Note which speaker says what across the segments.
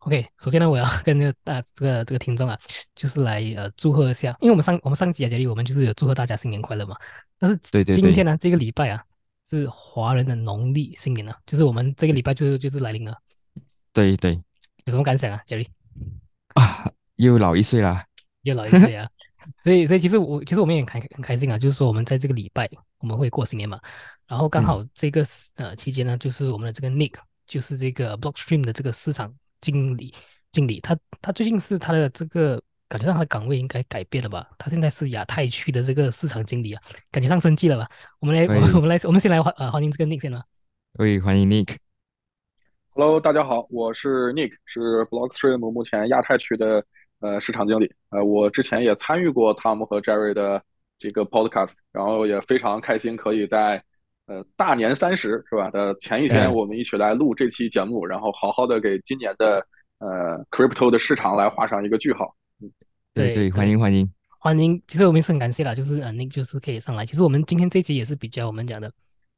Speaker 1: ，OK，首先呢，我要 跟这个大这个这个听众啊，就是来呃祝贺一下，因为我们上我们上集啊，Jerry，我们就是有祝贺大家新年快乐嘛。但是
Speaker 2: 对对
Speaker 1: 今天呢，这个礼拜啊。是华人的农历新年啊，就是我们这个礼拜就就是来临了。
Speaker 2: 对对，
Speaker 1: 有什么感想啊，Jerry？
Speaker 2: 啊，又老一岁啦，
Speaker 1: 又老一岁啊！所以所以其实我其实我们也开很开心啊，就是说我们在这个礼拜我们会过新年嘛，然后刚好这个呃期间呢，就是我们的这个 Nick，就是这个 Blockstream 的这个市场经理经理，他他最近是他的这个。感觉上他的岗位应该改变了吧？他现在是亚太区的这个市场经理啊，感觉上升级了吧？我们来，我们我们来，我们先来欢呃欢迎这个 Nick 先吧。
Speaker 2: 喂，欢迎 Nick。
Speaker 3: Hello，大家好，我是 Nick，是 Blockstream 目前亚太区的呃市场经理。呃，我之前也参与过 Tom 和 Jerry 的这个 Podcast，然后也非常开心可以在呃大年三十是吧的前一天，我们一起来录这期节目，然后好好的给今年的呃 Crypto 的市场来画上一个句号。
Speaker 2: 嗯对对，欢迎欢迎
Speaker 1: 欢迎！其实我们是很感谢啦，就是呃，那就是可以上来。其实我们今天这期也是比较我们讲的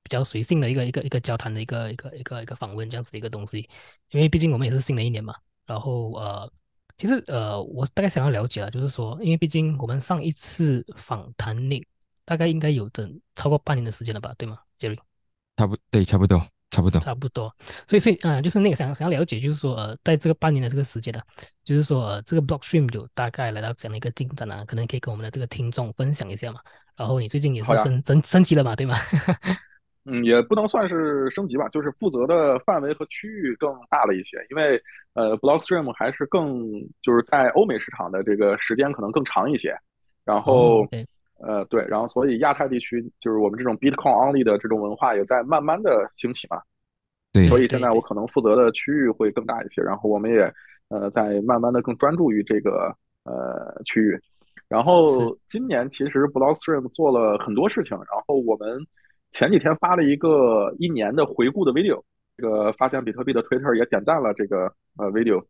Speaker 1: 比较随性的一个一个一个交谈的一个一个一个一个访问这样子的一个东西，因为毕竟我们也是新的一年嘛。然后呃，其实呃，我大概想要了解了，就是说，因为毕竟我们上一次访谈那大概应该有整超过半年的时间了吧，对吗，Jerry？
Speaker 2: 差不对，差不多。差不多，
Speaker 1: 差不多，所以所以啊，就是那个想想要了解，就是说呃，在这个半年的这个时间呢，就是说呃，这个 Blockstream 有大概来到这样的一个进展啊，可能可以跟我们的这个听众分享一下嘛。然后你最近也是升升升级了嘛，对吗？
Speaker 3: 嗯，也不能算是升级吧，就是负责的范围和区域更大了一些，因为呃，Blockstream 还是更就是在欧美市场的这个时间可能更长一些，然后呃对，然后所以亚太地区就是我们这种 Bitcoin only 的这种文化也在慢慢的兴起嘛。
Speaker 2: 对，
Speaker 3: 所以现在我可能负责的区域会更大一些，然后我们也呃在慢慢的更专注于这个呃区域。然后今年其实 Blockstream 做了很多事情，然后我们前几天发了一个一年的回顾的 video，这个发现比特币的 Twitter 也点赞了这个呃 video。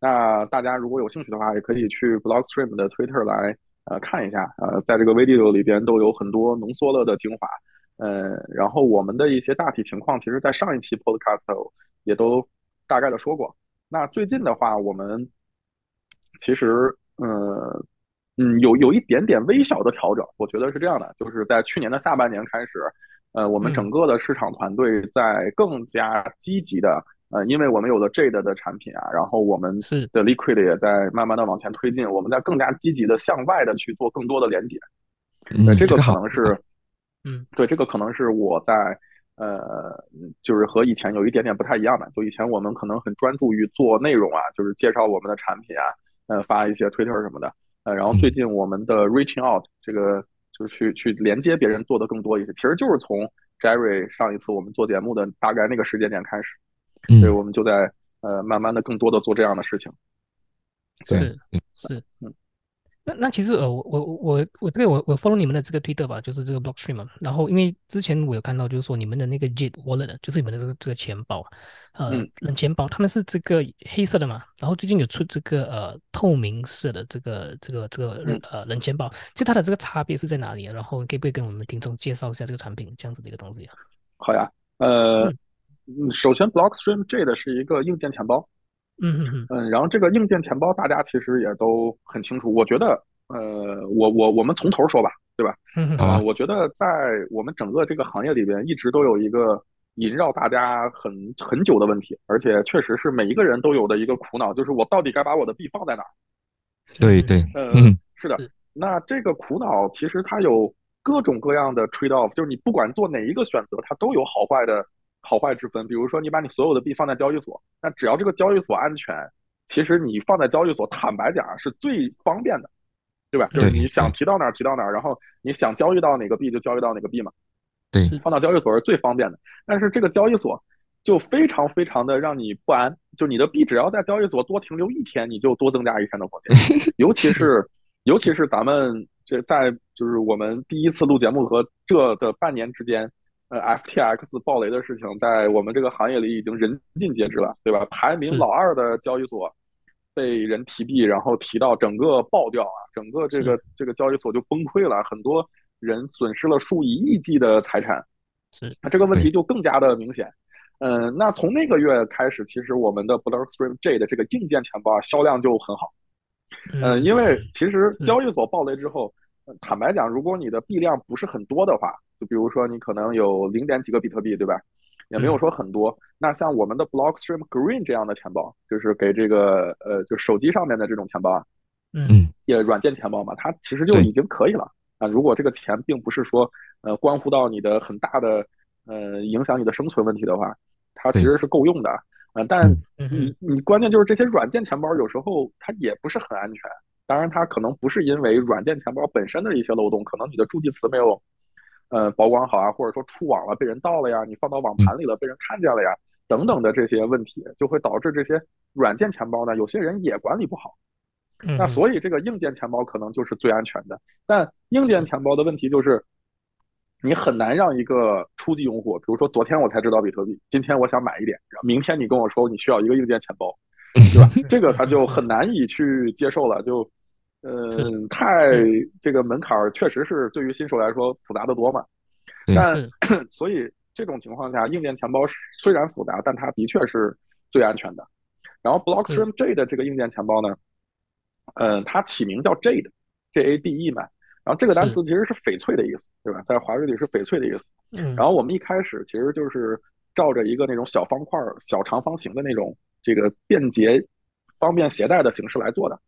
Speaker 3: 那大家如果有兴趣的话，也可以去 Blockstream 的 Twitter 来呃看一下，呃在这个 video 里边都有很多浓缩了的精华。呃，然后我们的一些大体情况，其实在上一期 podcast 也都大概的说过。那最近的话，我们其实，呃嗯，有有一点点微小的调整。我觉得是这样的，就是在去年的下半年开始，呃，我们整个的市场团队在更加积极的，呃，因为我们有了 Jade 的产品啊，然后我们
Speaker 1: 是
Speaker 3: 的 Liquid 也在慢慢的往前推进，我们在更加积极的向外的去做更多的连接。
Speaker 2: 那
Speaker 3: 这个可能是。
Speaker 1: 嗯，
Speaker 3: 对，这个可能是我在呃，就是和以前有一点点不太一样的。就以前我们可能很专注于做内容啊，就是介绍我们的产品啊，呃，发一些推特什么的。呃，然后最近我们的 reaching out 这个就是去去连接别人做的更多一些，其实就是从 Jerry 上一次我们做节目的大概那个时间点开始，所以我们就在呃慢慢的更多的做这样的事情。
Speaker 1: 是是嗯。那那其实呃我我我我对我我 follow 你们的这个推特吧，就是这个 Blockstream 嘛。然后因为之前我有看到，就是说你们的那个 Jet Wallet，就是你们的这个这个钱包，呃冷钱包，他们是这个黑色的嘛。然后最近有出这个呃透明色的这个这个这个呃冷钱包，其实它的这个差别是在哪里？然后可不可以跟我们听众介绍一下这个产品这样子的一个东西啊？
Speaker 3: 好呀，呃，首先 Blockstream Jet 是一个硬件钱包。
Speaker 1: 嗯嗯
Speaker 3: 嗯，然后这个硬件钱包大家其实也都很清楚。我觉得，呃，我我我们从头说吧，对吧？
Speaker 1: 嗯
Speaker 3: 嗯。我觉得在我们整个这个行业里边，一直都有一个萦绕大家很很久的问题，而且确实是每一个人都有的一个苦恼，就是我到底该把我的币放在哪儿？
Speaker 2: 对对，
Speaker 3: 嗯，是的。那这个苦恼其实它有各种各样的 trade off，就是你不管做哪一个选择，它都有好坏的。好坏之分，比如说你把你所有的币放在交易所，那只要这个交易所安全，其实你放在交易所，坦白讲是最方便的，对吧？就是你想提到哪儿提到哪儿，然后你想交易到哪个币就交易到哪个币嘛。
Speaker 2: 对，
Speaker 3: 放到交易所是最方便的。但是这个交易所就非常非常的让你不安，就你的币只要在交易所多停留一天，你就多增加一天的风险。尤其是尤其是咱们这在就是我们第一次录节目和这的半年之间，呃，FTX 暴雷的事情，在我们这个行业里已经人尽皆知了，对吧？排名老二的交易所被人提币，然后提到整个爆掉啊，整个这个这个交易所就崩溃了，很多人损失了数以亿计的财产。
Speaker 1: 是，
Speaker 3: 那这个问题就更加的明显。嗯，那从那个月开始，其实我们的 Blockstream J 的这个硬件钱包啊，销量就很好。嗯，因为其实交易所暴雷之后，坦白讲，如果你的币量不是很多的话，就比如说你可能有零点几个比特币，对吧？也没有说很多。那像我们的 Blockstream Green 这样的钱包，就是给这个呃，就手机上面的这种钱包啊，
Speaker 1: 嗯，
Speaker 3: 也软件钱包嘛，它其实就已经可以了啊。如果这个钱并不是说呃关乎到你的很大的呃影响你的生存问题的话，它其实是够用的。啊，但你你关键就是这些软件钱包有时候它也不是很安全。当然，它可能不是因为软件钱包本身的一些漏洞，可能你的助记词没有呃保管好啊，或者说出网了被人盗了呀，你放到网盘里了被人看见了呀，等等的这些问题，就会导致这些软件钱包呢，有些人也管理不好。那所以这个硬件钱包可能就是最安全的。但硬件钱包的问题就是。你很难让一个初级用户，比如说昨天我才知道比特币，今天我想买一点，然后明天你跟我说你需要一个硬件钱包，对吧？这个他就很难以去接受了，就，嗯，太这个门槛确实是对于新手来说复杂的多嘛。但 所以这种情况下，硬件钱包虽然复杂，但它的确是最安全的。然后 Blockstream J 的这个硬件钱包呢，嗯，它起名叫 Jade，J A D E 嘛。然后这个单词其实是翡翠的意思，对吧？在华语里是翡翠的意思。
Speaker 1: 嗯。
Speaker 3: 然后我们一开始其实就是照着一个那种小方块、小长方形的那种这个便捷、方便携带的形式来做的。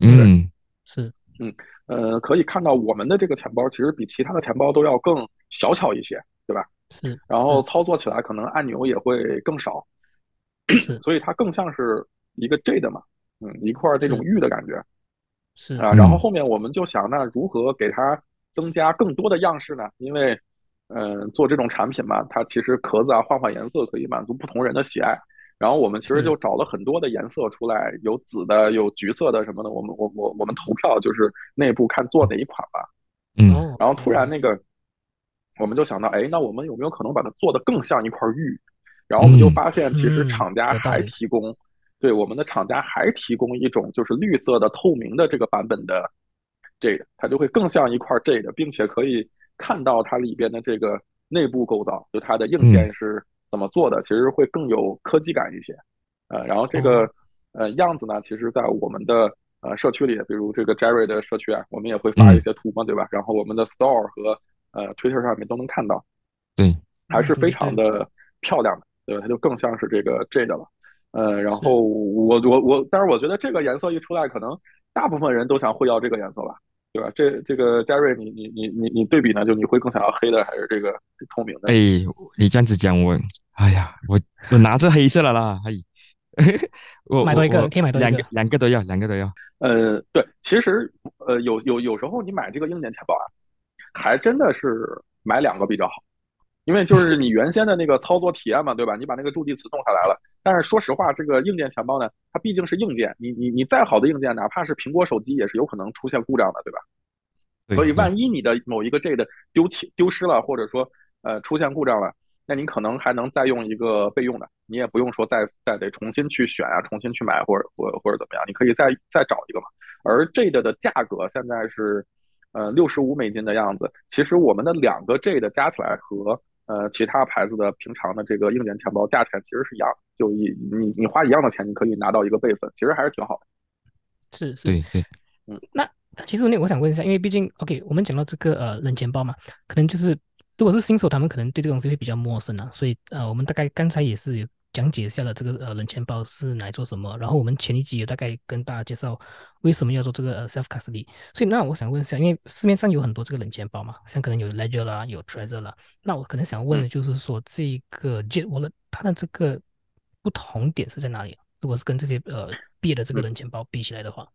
Speaker 2: 嗯，
Speaker 1: 是。
Speaker 3: 嗯，呃，可以看到我们的这个钱包其实比其他的钱包都要更小巧一些，对吧？
Speaker 1: 是。
Speaker 3: 然后操作起来可能按钮也会更少，所以它更像是一个 J 的嘛，嗯，一块这种玉的感觉。
Speaker 1: 是
Speaker 3: 啊，然后后面我们就想，那如何给它增加更多的样式呢？因为，嗯，做这种产品嘛，它其实壳子啊换换颜色可以满足不同人的喜爱。然后我们其实就找了很多的颜色出来，有紫的，有橘色的什么的。我们我我我们投票就是内部看做哪一款吧。
Speaker 2: 嗯。
Speaker 3: 然后突然那个，我们就想到，哎，那我们有没有可能把它做的更像一块玉？然后我们就发现，其实厂家还提供。对我们的厂家还提供一种就是绿色的透明的这个版本的这个，它就会更像一块这个，并且可以看到它里边的这个内部构造，就它的硬件是怎么做的，其实会更有科技感一些。呃，然后这个呃样子呢，其实在我们的呃社区里，比如这个 Jerry 的社区啊，我们也会发一些图嘛，对吧？然后我们的 Store 和呃 Twitter 上面都能看到，
Speaker 2: 对，
Speaker 3: 还是非常的漂亮的，对吧？它就更像是这个 J 的了。呃，然后我我我，但是我觉得这个颜色一出来，可能大部分人都想会要这个颜色吧，对吧？这这个 Jerry，你你你你你对比呢？就你会更想要黑的还是这个透明的？
Speaker 2: 哎，你这样子讲我，哎呀，我我拿着黑色了啦，哎，我
Speaker 1: 买多一个可以买多
Speaker 2: 两个，两个都要，两个都要。
Speaker 3: 呃，对，其实呃有有有时候你买这个硬件钱包啊，还真的是买两个比较好。因为就是你原先的那个操作体验嘛，对吧？你把那个助记词弄下来了，但是说实话，这个硬件钱包呢，它毕竟是硬件，你你你再好的硬件，哪怕是苹果手机，也是有可能出现故障的，对吧？所以万一你的某一个这的丢弃丢失了，或者说呃出现故障了，那你可能还能再用一个备用的，你也不用说再再得重新去选啊，重新去买或者或或者怎么样，你可以再再找一个嘛。而这个的价格现在是呃六十五美金的样子，其实我们的两个 J 的加起来和呃，其他牌子的平常的这个硬件钱包价钱其实是一样，就一你你花一样的钱，你可以拿到一个备份，其实还是挺好的。
Speaker 1: 是是，
Speaker 2: 对对，
Speaker 3: 嗯。
Speaker 1: 那其实那我想问一下，因为毕竟 OK，我们讲到这个呃冷钱包嘛，可能就是如果是新手，他们可能对这个东西会比较陌生啊，所以呃，我们大概刚才也是有。讲解一下了这个呃冷钱包是来做什么，然后我们前一集也大概跟大家介绍为什么要做这个呃 self custody。所以那我想问一下，因为市面上有很多这个冷钱包嘛，像可能有 Ledger 啦，有 Trezor 啦，那我可能想问的就是说这个 Jet Wallet 它的这个不同点是在哪里？如果是跟这些呃别的这个冷钱包比起来的话。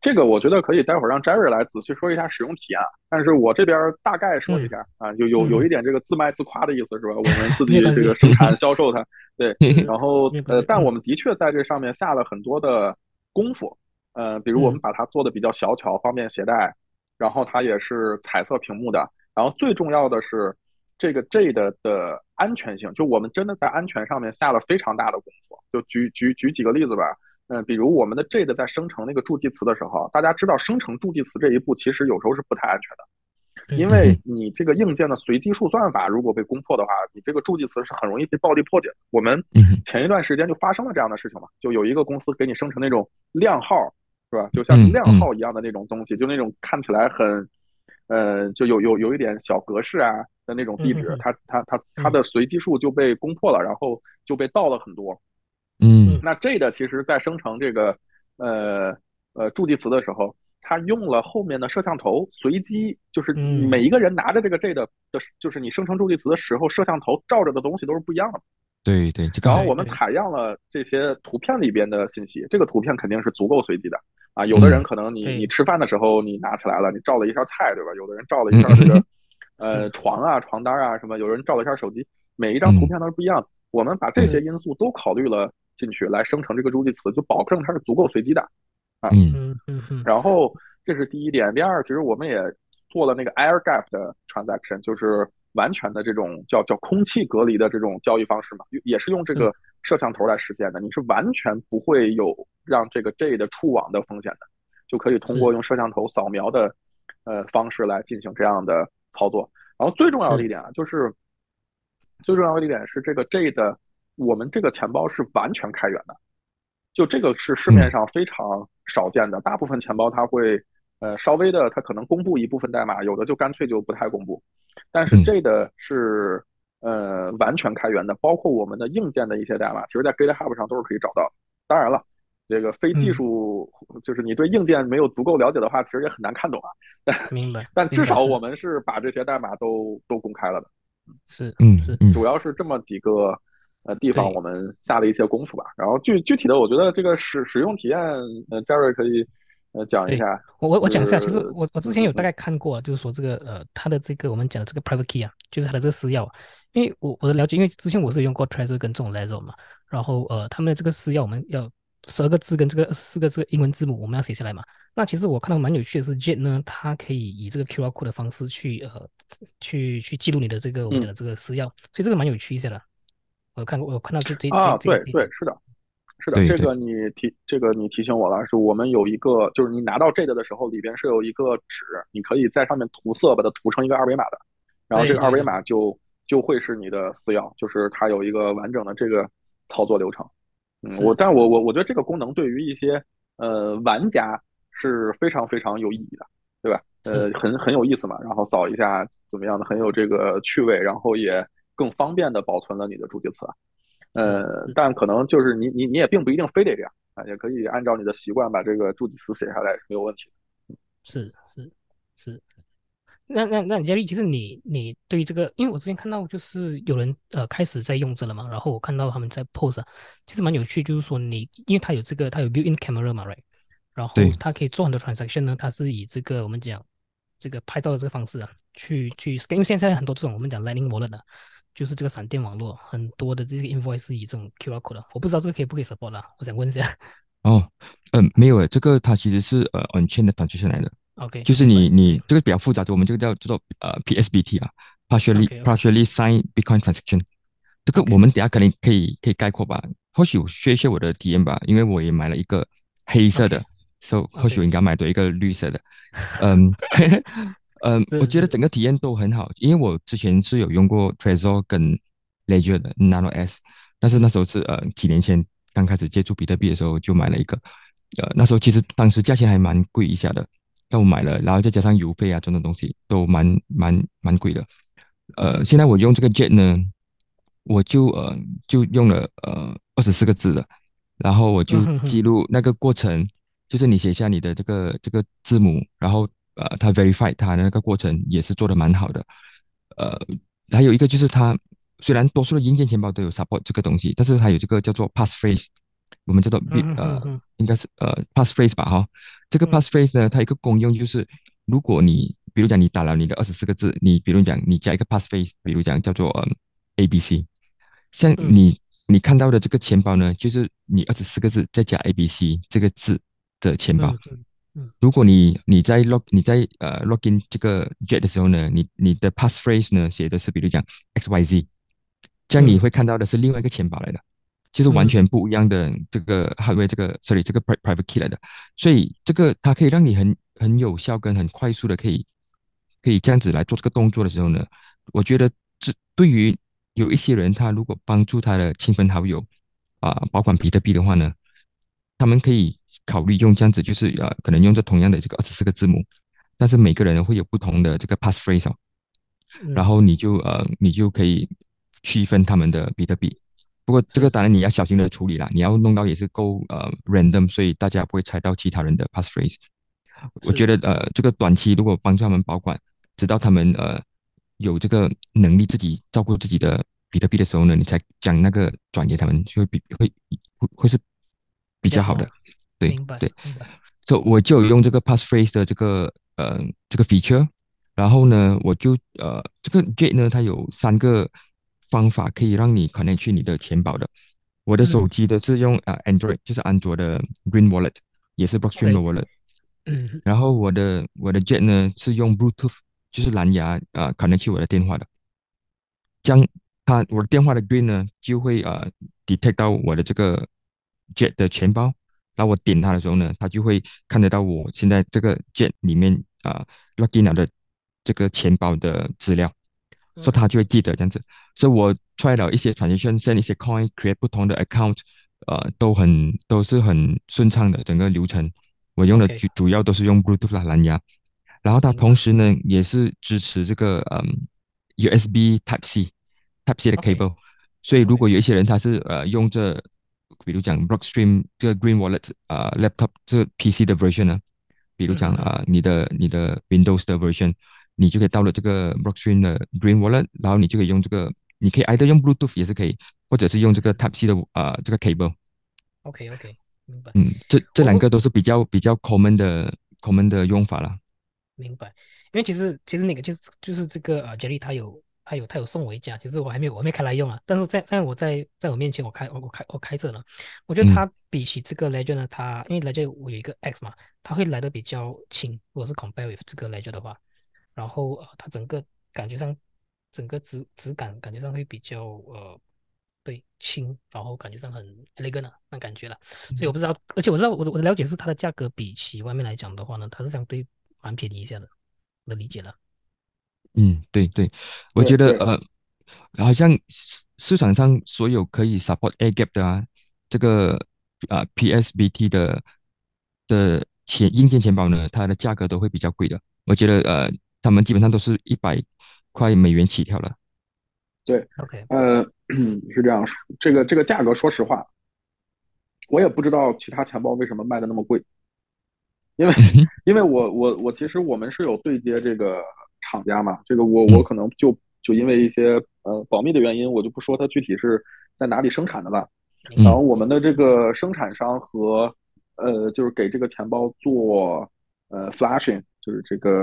Speaker 3: 这个我觉得可以待会儿让 Jerry 来仔细说一下使用体验，但是我这边大概说一下啊，有有有一点这个自卖自夸的意思是吧？我们自 己这个生产销售它，对，然后呃，但我们的确在这上面下了很多的功夫，呃，比如我们把它做的比较小巧，方便携带，然后它也是彩色屏幕的，然后最重要的是这个 Jade 的安全性，就我们真的在安全上面下了非常大的功夫。就举举举几个例子吧，嗯，比如我们的 Jade 在生成那个助记词的时候，大家知道生成助记词这一步其实有时候是不太安全的。因为你这个硬件的随机数算法如果被攻破的话，你这个助记词是很容易被暴力破解的。我们前一段时间就发生了这样的事情嘛，就有一个公司给你生成那种靓号，是吧？就像靓号一样的那种东西，就那种看起来很，呃，就有有有一点小格式啊的那种地址，它它它它的随机数就被攻破了，然后就被盗了很多。
Speaker 2: 嗯，
Speaker 3: 那这的其实在生成这个呃呃助记词的时候。它用了后面的摄像头，随机就是每一个人拿着这个 J 的的，就是你生成助记词的时候，摄像头照着的东西都是不一样的。
Speaker 2: 对对，
Speaker 3: 然后我们采样了这些图片里边的信息，这个图片肯定是足够随机的啊。有的人可能你你吃饭的时候你拿起来了，你照了一下菜，对吧？有的人照了一下这个 呃床啊、床单啊什么，有人照了一下手机，每一张图片都是不一样的。我们把这些因素都考虑了进去，来生成这个助记词，就保证它是足够随机的。
Speaker 1: 啊，嗯嗯嗯，
Speaker 3: 然后这是第一点，第二，其实我们也做了那个 air gap 的 transaction，就是完全的这种叫叫空气隔离的这种交易方式嘛，也是用这个摄像头来实现的，你是完全不会有让这个 J 的触网的风险的，就可以通过用摄像头扫描的呃方式来进行这样的操作。然后最重要的一点啊，就是最重要的一点是这个 J 的我们这个钱包是完全开源的。就这个是市面上非常少见的，大部分钱包它会，呃，稍微的它可能公布一部分代码，有的就干脆就不太公布。但是这个是呃完全开源的，包括我们的硬件的一些代码，其实在 GitHub 上都是可以找到。当然了，这个非技术就是你对硬件没有足够了解的话，其实也很难看懂啊。
Speaker 1: 明白。
Speaker 3: 但至少我们是把这些代码都都公开了的。
Speaker 1: 是，
Speaker 2: 嗯
Speaker 1: 是，
Speaker 3: 主要是这么几个。呃，地方我们下了一些功夫吧，然后具具体的，我觉得这个使使用体验，呃，Jerry 可以呃讲一下。
Speaker 1: 我我我讲一下，其实我我之前有大概看过，就是说这个呃，它的这个我们讲的这个 private key 啊，就是它的这个私钥，因为我我的了解，因为之前我是用过 Trezor 跟这种 Ledger 嘛，然后呃，他们的这个私钥我们要十二个字跟这个四个这个英文字母我们要写下来嘛。那其实我看到蛮有趣的是，Jet 呢，它可以以这个 QR code 的方式去呃去去记录你的这个我们的这个私钥，所以这个蛮有趣一些的。我看过，我看到这这
Speaker 3: 啊，对对，是的，是的，这个你提这个你提醒我了，是我们有一个，就是你拿到这个的时候，里边是有一个纸，你可以在上面涂色，把它涂成一个二维码的，然后这个二维码就就会是你的私钥，就是它有一个完整的这个操作流程。嗯，我，但我我我觉得这个功能对于一些呃玩家是非常非常有意义的，对吧？呃，很很有意思嘛，然后扫一下怎么样的，很有这个趣味，然后也。更方便的保存了你的助记词，呃，但可能就是你你你也并不一定非得这样啊，也可以按照你的习惯把这个助记词写下来是没有问题
Speaker 1: 的。是是是，那那那佳丽，其实你你对于这个，因为我之前看到就是有人呃开始在用这了嘛，然后我看到他们在 pose，其实蛮有趣，就是说你因为它有这个它有 built-in camera 嘛，right，然后它可以做很多 transaction 呢，它是以这个我们讲这个拍照的这个方式啊，去去，因为现在很多这种我们讲 Lightning wallet 的。就是这个闪电网络很多的这个 invoice 是以这种 QR code 的，我不知道这个可以不可以 support 啦，我想问一下。
Speaker 2: 哦，嗯，没有诶，这个它其实是呃 on chain 的 transaction 来的。
Speaker 1: OK，
Speaker 2: 就是你你这个比较复杂的，我们这个叫叫做呃 PSBT 啊，partially partially signed Bitcoin transaction。这个我们等下肯定可以可以概括吧，或许我学一些我的体验吧，因为我也买了一个黑色的，so 或许我应该买多一个绿色的，嗯。嗯，我觉得整个体验都很好，因为我之前是有用过 Trezor 跟 Ledger 的 Nano S，但是那时候是呃几年前刚开始接触比特币的时候就买了一个，呃那时候其实当时价钱还蛮贵一下的，但我买了，然后再加上邮费啊这种东西都蛮蛮蛮贵的，呃现在我用这个 Jet 呢，我就呃就用了呃二十四个字的，然后我就记录那个过程，就是你写下你的这个这个字母，然后。呃，它 verify 它的那个过程也是做的蛮好的，呃，还有一个就是它虽然多数的硬件钱包都有 support 这个东西，但是它有这个叫做 passphrase，我们叫做呃，应该是呃 passphrase 吧哈，这个 passphrase 呢，它一个功用就是，如果你比如讲你打了你的二十四个字，你比如讲你加一个 passphrase，比如讲叫做 A B C，像你你看到的这个钱包呢，就是你二十四个字再加 A B C 这个字的钱包。如果你你在 log 你在呃 login 这个 jet 的时候呢，你你的 passphrase 呢写的是比如讲 x y z，这样你会看到的是另外一个钱包来的，就是完全不一样的这个 hardware 这个 sorry 这个 private key 来的，所以这个它可以让你很很有效跟很快速的可以可以这样子来做这个动作的时候呢，我觉得这对于有一些人他如果帮助他的亲朋好友啊保管比特币的话呢，他们可以。考虑用这样子，就是呃，可能用这同样的这个二十四个字母，但是每个人会有不同的这个 passphrase 哦，然后你就呃，你就可以区分他们的比特币。不过这个当然你要小心的处理啦，你要弄到也是够呃 random，所以大家不会猜到其他人的 passphrase。我觉得呃，这个短期如果帮助他们保管，直到他们呃有这个能力自己照顾自己的比特币的时候呢，你才将那个转给他们，就会比会会会是比较好的。对对，所以我就用这个 passphrase 的这个呃这个 feature，然后呢，我就呃这个 Jet 呢，它有三个方法可以让你 connect 去你的钱包的。我的手机的是用呃 Android，就是安卓的 Green Wallet，也是 Blockstream 的 Wallet。嗯。然后我的我的 Jet 呢是用 Bluetooth，就是蓝牙啊 connect 去我的电话的。将它我的电话的 Green 呢就会呃 detect 到我的这个 Jet 的钱包。那我点它的时候呢，它就会看得到我现在这个键里面啊，login 的这个钱包的资料，所以它就会记得这样子。所以我 try 了一些 transaction，send 一些 coin，create 不同的 account，呃，都很都是很顺畅的整个流程。我用的主主要都是用 Bluetooth 蓝牙，然后它同时呢也是支持这个嗯 USB Type C，Type C 的 cable。所以如果有一些人他是呃用这比如讲 Blockstream 这个 Green Wallet 啊，Laptop 这个 PC 的 version 呢，比如讲啊，你的你的 Windows 的 version，你就可以到了这个 Blockstream 的 Green Wallet，然后你就可以用这个，你可以 either 用 Bluetooth 也是可以，或者是用这个 Type C 的啊这个 cable。
Speaker 1: OK OK，明白。
Speaker 2: 嗯，这这两个都是比较比较 common 的 common 的用法了。
Speaker 1: 明白，因为其实其实那个就是就是这个呃 Jelly 它有。他有他有送我一架，其实我还没有我还没开来用啊。但是在在我在在我面前我开我我开我开着呢。我觉得它比起这个 Ledger 呢，它因为 Ledger 我有一个 X 嘛，它会来的比较轻。如果是 compare with 这个 Ledger 的话，然后呃它整个感觉上整个质质感感觉上会比较呃对轻，然后感觉上很 elegant 那感觉了。所以我不知道，而且我知道我的我的了解是它的价格比起外面来讲的话呢，它是相对蛮便宜一下的。我的理解了。
Speaker 2: 嗯，对对，我觉得呃，好像市场上所有可以 support A gap 的啊，这个啊 PSBT 的的钱硬件钱包呢，它的价格都会比较贵的。我觉得呃，他们基本上都是一百块美元起跳了。
Speaker 3: 对
Speaker 1: ，OK，
Speaker 3: 呃，是这样，这个这个价格，说实话，我也不知道其他钱包为什么卖的那么贵，因为因为我我我其实我们是有对接这个。厂家嘛，这个我我可能就就因为一些呃保密的原因，我就不说它具体是在哪里生产的了。然后我们的这个生产商和呃就是给这个钱包做呃 flashing，就是这个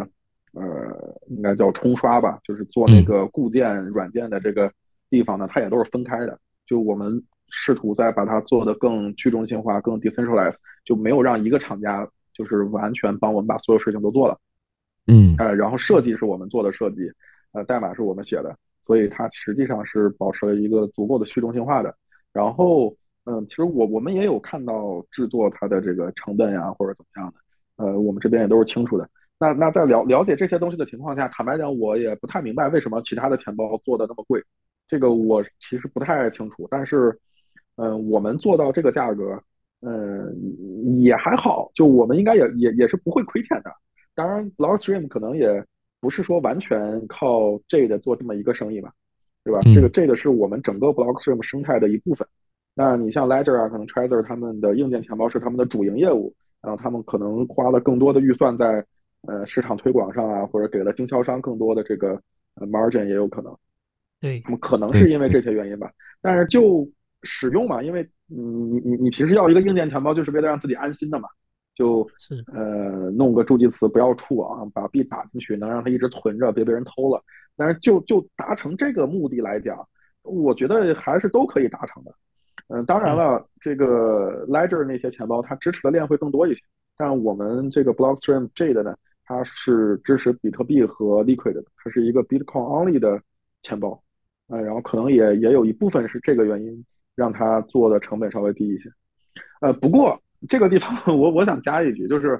Speaker 3: 呃应该叫冲刷吧，就是做那个固件软件的这个地方呢，它也都是分开的。就我们试图在把它做的更去中心化、更 decentralized，就没有让一个厂家就是完全帮我们把所有事情都做了。
Speaker 2: 嗯，
Speaker 3: 呃，然后设计是我们做的设计，呃，代码是我们写的，所以它实际上是保持了一个足够的去中心化的。然后，嗯，其实我我们也有看到制作它的这个成本呀，或者怎么样的，呃，我们这边也都是清楚的。那那在了了解这些东西的情况下，坦白讲，我也不太明白为什么其他的钱包做的那么贵，这个我其实不太清楚。但是，嗯，我们做到这个价格，嗯，也还好，就我们应该也也也是不会亏钱的。当然，Blockstream 可能也不是说完全靠 Jade 做这么一个生意吧，对吧？这个 Jade 是我们整个 Blockstream 生态的一部分。那你像 Ledger 啊，可能 Trezor 他们的硬件钱包是他们的主营业务，然后他们可能花了更多的预算在呃市场推广上啊，或者给了经销商更多的这个 margin 也有可能。
Speaker 1: 对，
Speaker 3: 那么可能是因为这些原因吧。但是就使用嘛，因为你你你你其实要一个硬件钱包，就是为了让自己安心的嘛。就呃弄个助记词不要触啊，把币打进去，能让它一直存着，别被人偷了。但是就就达成这个目的来讲，我觉得还是都可以达成的。嗯，当然了，这个 Ledger 那些钱包它支持的链会更多一些，但我们这个 Blockstream Jade 呢，它是支持比特币和 Liquid 的，它是一个 Bitcoin only 的钱包，呃，然后可能也也有一部分是这个原因让它做的成本稍微低一些。呃，不过这个地方 我我想加一句，就是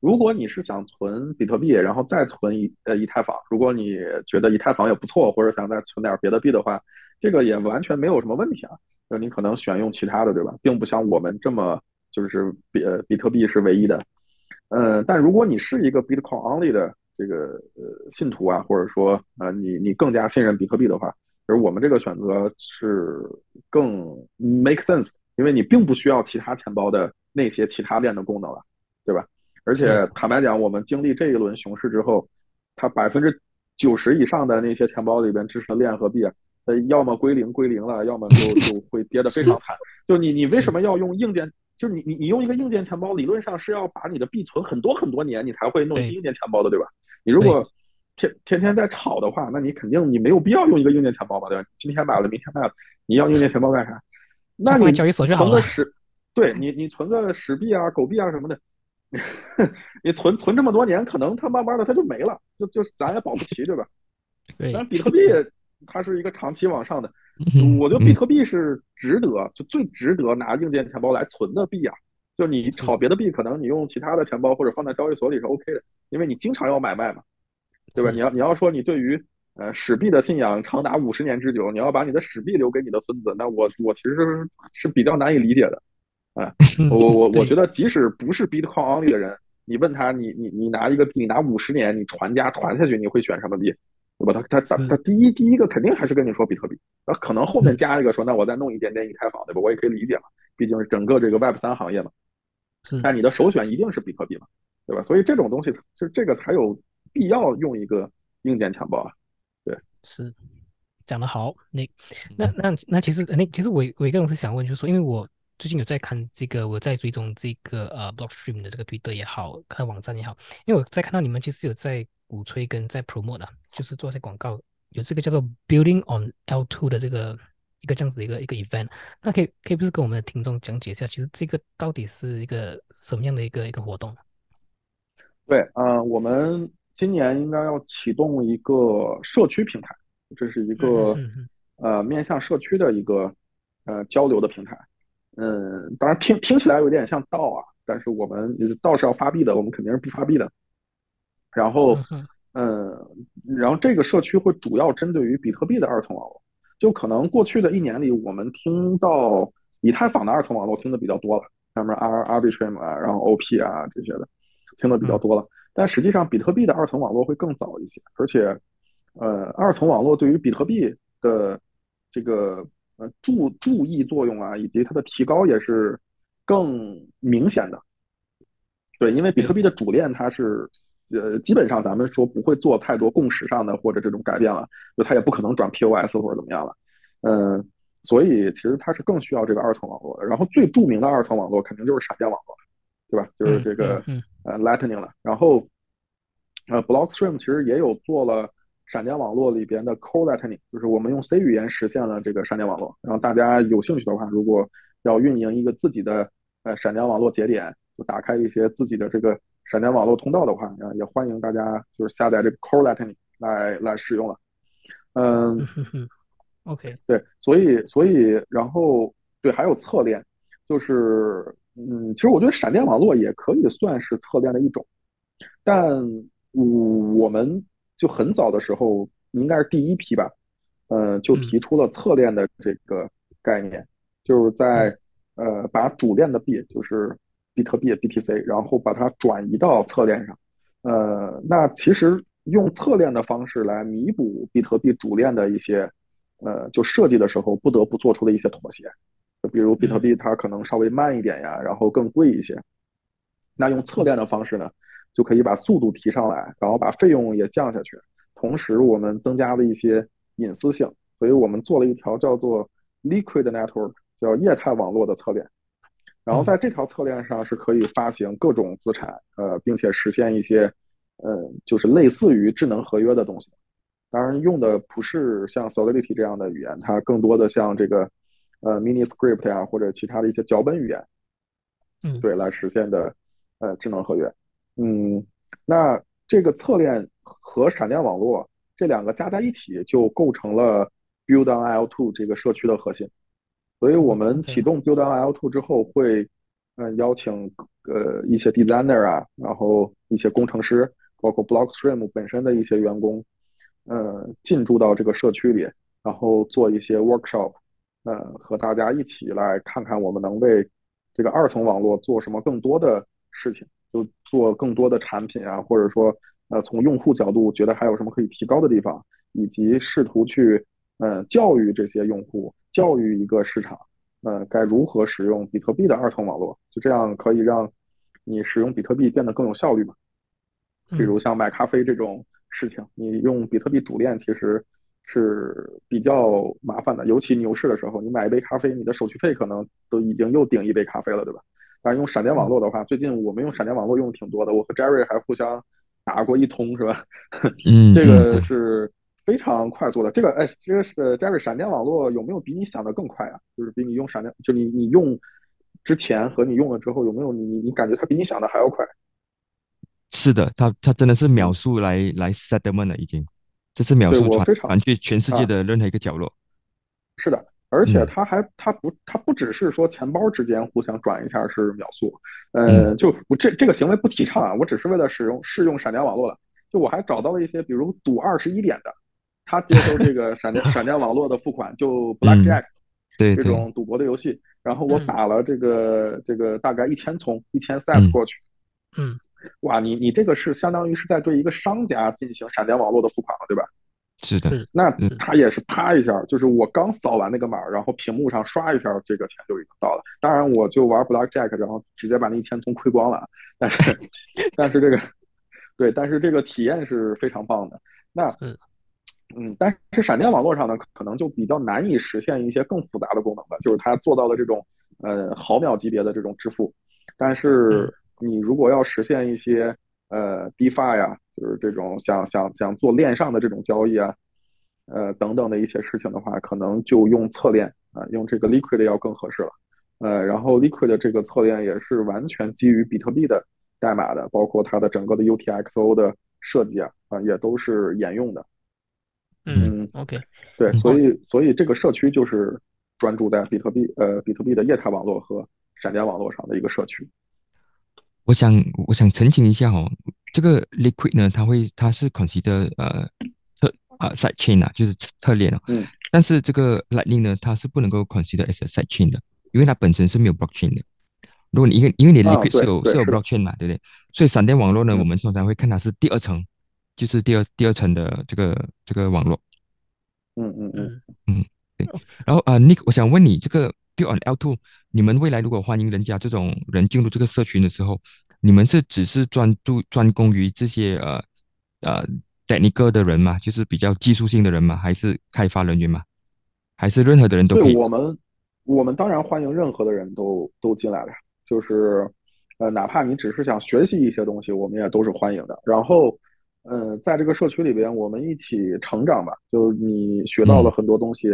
Speaker 3: 如果你是想存比特币，然后再存以呃以太坊，如果你觉得以太坊也不错，或者想再存点别的币的话，这个也完全没有什么问题啊。那你可能选用其他的，对吧？并不像我们这么就是比比特币是唯一的。嗯，但如果你是一个 Bitcoin only 的这个呃信徒啊，或者说呃你你更加信任比特币的话，而我们这个选择是更 make sense。因为你并不需要其他钱包的那些其他链的功能了，对吧？而且坦白讲，我们经历这一轮熊市之后，它百分之九十以上的那些钱包里边支持的链和币，呃，要么归零归零了，要么就 就会跌得非常惨。就你你为什么要用硬件？就是你你你用一个硬件钱包，理论上是要把你的币存很多很多年，你才会弄一个硬件钱包的，对吧？你如果天天天在炒的话，那你肯定你没有必要用一个硬件钱包嘛，对吧？今天买了，明天卖了，你要硬件钱包干啥？那你存个史，对你，你存个屎币啊、狗币啊什么的，你存存这么多年，可能它慢慢的它就没了，就就咱也保不齐，对吧？
Speaker 1: 对。
Speaker 3: 但比特币它是一个长期往上的，我觉得比特币是值得，就最值得拿硬件钱包来存的币啊。就你炒别的币，可能你用其他的钱包或者放在交易所里是 OK 的，因为你经常要买卖嘛，对吧？你要你要说你对于。呃，史币的信仰长达五十年之久，你要把你的史币留给你的孙子，那我我其实是比较难以理解的，啊，我我我觉得即使不是 Bitcoin only 的人，你问他，你你你拿一个币，你拿五十年，你传家传下去，你会选什么币？对吧？他他他第一第一个肯定还是跟你说比特币，那可能后面加一个说，那我再弄一点点以太坊，对吧？我也可以理解嘛，毕竟是整个这个 Web 三行业嘛，但你的首选一定是比特币嘛，对吧？所以这种东西就这个才有必要用一个硬件钱包啊。
Speaker 1: 是讲得好，那那那那其实那其实我我一个人是想问，就是说，因为我最近有在看这个，我在追踪这个呃 Blockstream 的这个推特也好，看网站也好，因为我在看到你们其实有在鼓吹跟在 promote 的，就是做些广告，有这个叫做 Building on L2 的这个一个这样子一个一个 event，那可以可以不是跟我们的听众讲解一下，其实这个到底是一个什么样的一个一个活动？
Speaker 3: 对，呃，我们。今年应该要启动一个社区平台，这是一个呃面向社区的一个呃交流的平台。嗯，当然听听起来有点像道啊，但是我们道是要发币的，我们肯定是不发币的。然后，嗯，然后这个社区会主要针对于比特币的二层网络，就可能过去的一年里，我们听到以太坊的二层网络听的比较多了，上面 R Arbitrum 啊，然后 OP 啊这些的听的比较多了。但实际上，比特币的二层网络会更早一些，而且，呃，二层网络对于比特币的这个呃注注意作用啊，以及它的提高也是更明显的。对，因为比特币的主链它是呃基本上咱们说不会做太多共识上的或者这种改变了，就它也不可能转 POS 或者怎么样了。嗯，所以其实它是更需要这个二层网络的。然后最著名的二层网络肯定就是闪电网络。对吧？就是这个呃，Lightning 了。然后呃，Blockstream 其实也有做了闪电网络里边的 Core Lightning，就是我们用 C 语言实现了这个闪电网络。然后大家有兴趣的话，如果要运营一个自己的呃闪电网络节点，就打开一些自己的这个闪电网络通道的话，啊，也欢迎大家就是下载这个 Core Lightning 来来使用了。嗯
Speaker 1: ，OK，
Speaker 3: 对，所以所以然后对，还有侧链，就是。嗯，其实我觉得闪电网络也可以算是侧链的一种，但我们就很早的时候，应该是第一批吧，呃，就提出了侧链的这个概念，就是在呃把主链的币，就是比特币 BTC，然后把它转移到侧链上，呃，那其实用侧链的方式来弥补比特币主链的一些，呃，就设计的时候不得不做出的一些妥协。就比如比特币，它可能稍微慢一点呀，然后更贵一些。那用侧链的方式呢，就可以把速度提上来，然后把费用也降下去。同时，我们增加了一些隐私性，所以我们做了一条叫做 Liquid Network，叫液态网络的侧链。然后在这条侧链上是可以发行各种资产，呃，并且实现一些，呃，就是类似于智能合约的东西。当然，用的不是像 Solidity 这样的语言，它更多的像这个。呃，mini script 啊，或者其他的一些脚本语言，
Speaker 1: 嗯，
Speaker 3: 对，来实现的呃智能合约。嗯，那这个侧链和闪电网络这两个加在一起，就构成了 Build on L2 这个社区的核心。所以我们启动 Build on L2 之后，会嗯邀请呃一些 designer 啊，然后一些工程师，包括 Blockstream 本身的一些员工，呃进驻到这个社区里，然后做一些 workshop，呃和大家一起来看看我们能为这个二层网络做什么更多的事情，就做更多的产品啊，或者说呃从用户角度觉得还有什么可以提高的地方，以及试图去呃教育这些用户。教育一个市场，呃，该如何使用比特币的二层网络？就这样可以让你使用比特币变得更有效率嘛？比如像买咖啡这种事情，你用比特币主链其实是比较麻烦的，尤其牛市的时候，你买一杯咖啡，你的手续费可能都已经又顶一杯咖啡了，对吧？但是用闪电网络的话，最近我们用闪电网络用的挺多的，我和 Jerry 还互相打过一通，是吧？
Speaker 2: 嗯，
Speaker 3: 这个是。非常快速的，这个哎，这个是 Jerry 闪电网络有没有比你想的更快啊？就是比你用闪电，就你你用之前和你用了之后，有没有你你你感觉它比你想的还要快？
Speaker 2: 是的，它它真的是秒速来来 settlement 了，已经，这是秒速传传去全世界的任何一个角落。
Speaker 3: 是的，而且它还它不它不只是说钱包之间互相转一下是秒速，呃，就我这这个行为不提倡啊，我只是为了使用试用闪电网络了，就我还找到了一些，比如赌二十一点的。他接收这个 闪电闪电网络的付款，就 Blackjack，
Speaker 2: 对
Speaker 3: 这种赌博的游戏。然后我打了这个这个大概一千从一千 Sats 过去。
Speaker 1: 嗯，
Speaker 3: 哇，你你这个是相当于是在对一个商家进行闪电网络的付款了，对吧？
Speaker 2: 是的。
Speaker 3: 那他也是啪一下，就是我刚扫完那个码，然后屏幕上刷一下，这个钱就已经到了。当然，我就玩 Blackjack，然后直接把那一千从亏光了。但是 但是这个对，但是这个体验是非常棒的。那。嗯，但是闪电网络上呢，可能就比较难以实现一些更复杂的功能了，就是它做到了这种呃毫秒级别的这种支付。但是你如果要实现一些呃 DeFi 呀，就是这种想想想做链上的这种交易啊，呃等等的一些事情的话，可能就用侧链啊，用这个 Liquid 要更合适了。呃，然后 Liquid 的这个侧链也是完全基于比特币的代码的，包括它的整个的 UTXO 的设计啊，啊也都是沿用的。
Speaker 1: 嗯，OK，
Speaker 3: 对，所以所以这个社区就是专注在比特币呃比特币的液态网络和闪电网络上的一个社区。
Speaker 2: 我想我想澄清一下哦，这个 Liquid 呢，它会它是 consider 呃特啊 side chain 啊，就是侧链啊。
Speaker 3: 嗯。
Speaker 2: 但是这个 Lightning 呢，它是不能够 consider as a side chain 的，因为它本身是没有 blockchain 的。如果你因为因为你 Liquid 是有是有 blockchain 嘛，对不对？所以闪电网络呢，我们通常会看它是第二层。就是第二第二层的这个这个网络，
Speaker 3: 嗯嗯嗯
Speaker 2: 嗯，对。然后啊，Nick，我想问你，这个 Build on L2，你们未来如果欢迎人家这种人进入这个社群的时候，你们是只是专注专攻于这些呃呃 technical 的人吗？就是比较技术性的人吗？还是开发人员吗？还是任何的人都可以？
Speaker 3: 我们我们当然欢迎任何的人都都进来了，就是呃，哪怕你只是想学习一些东西，我们也都是欢迎的。然后。嗯，在这个社区里边，我们一起成长吧。就你学到了很多东西，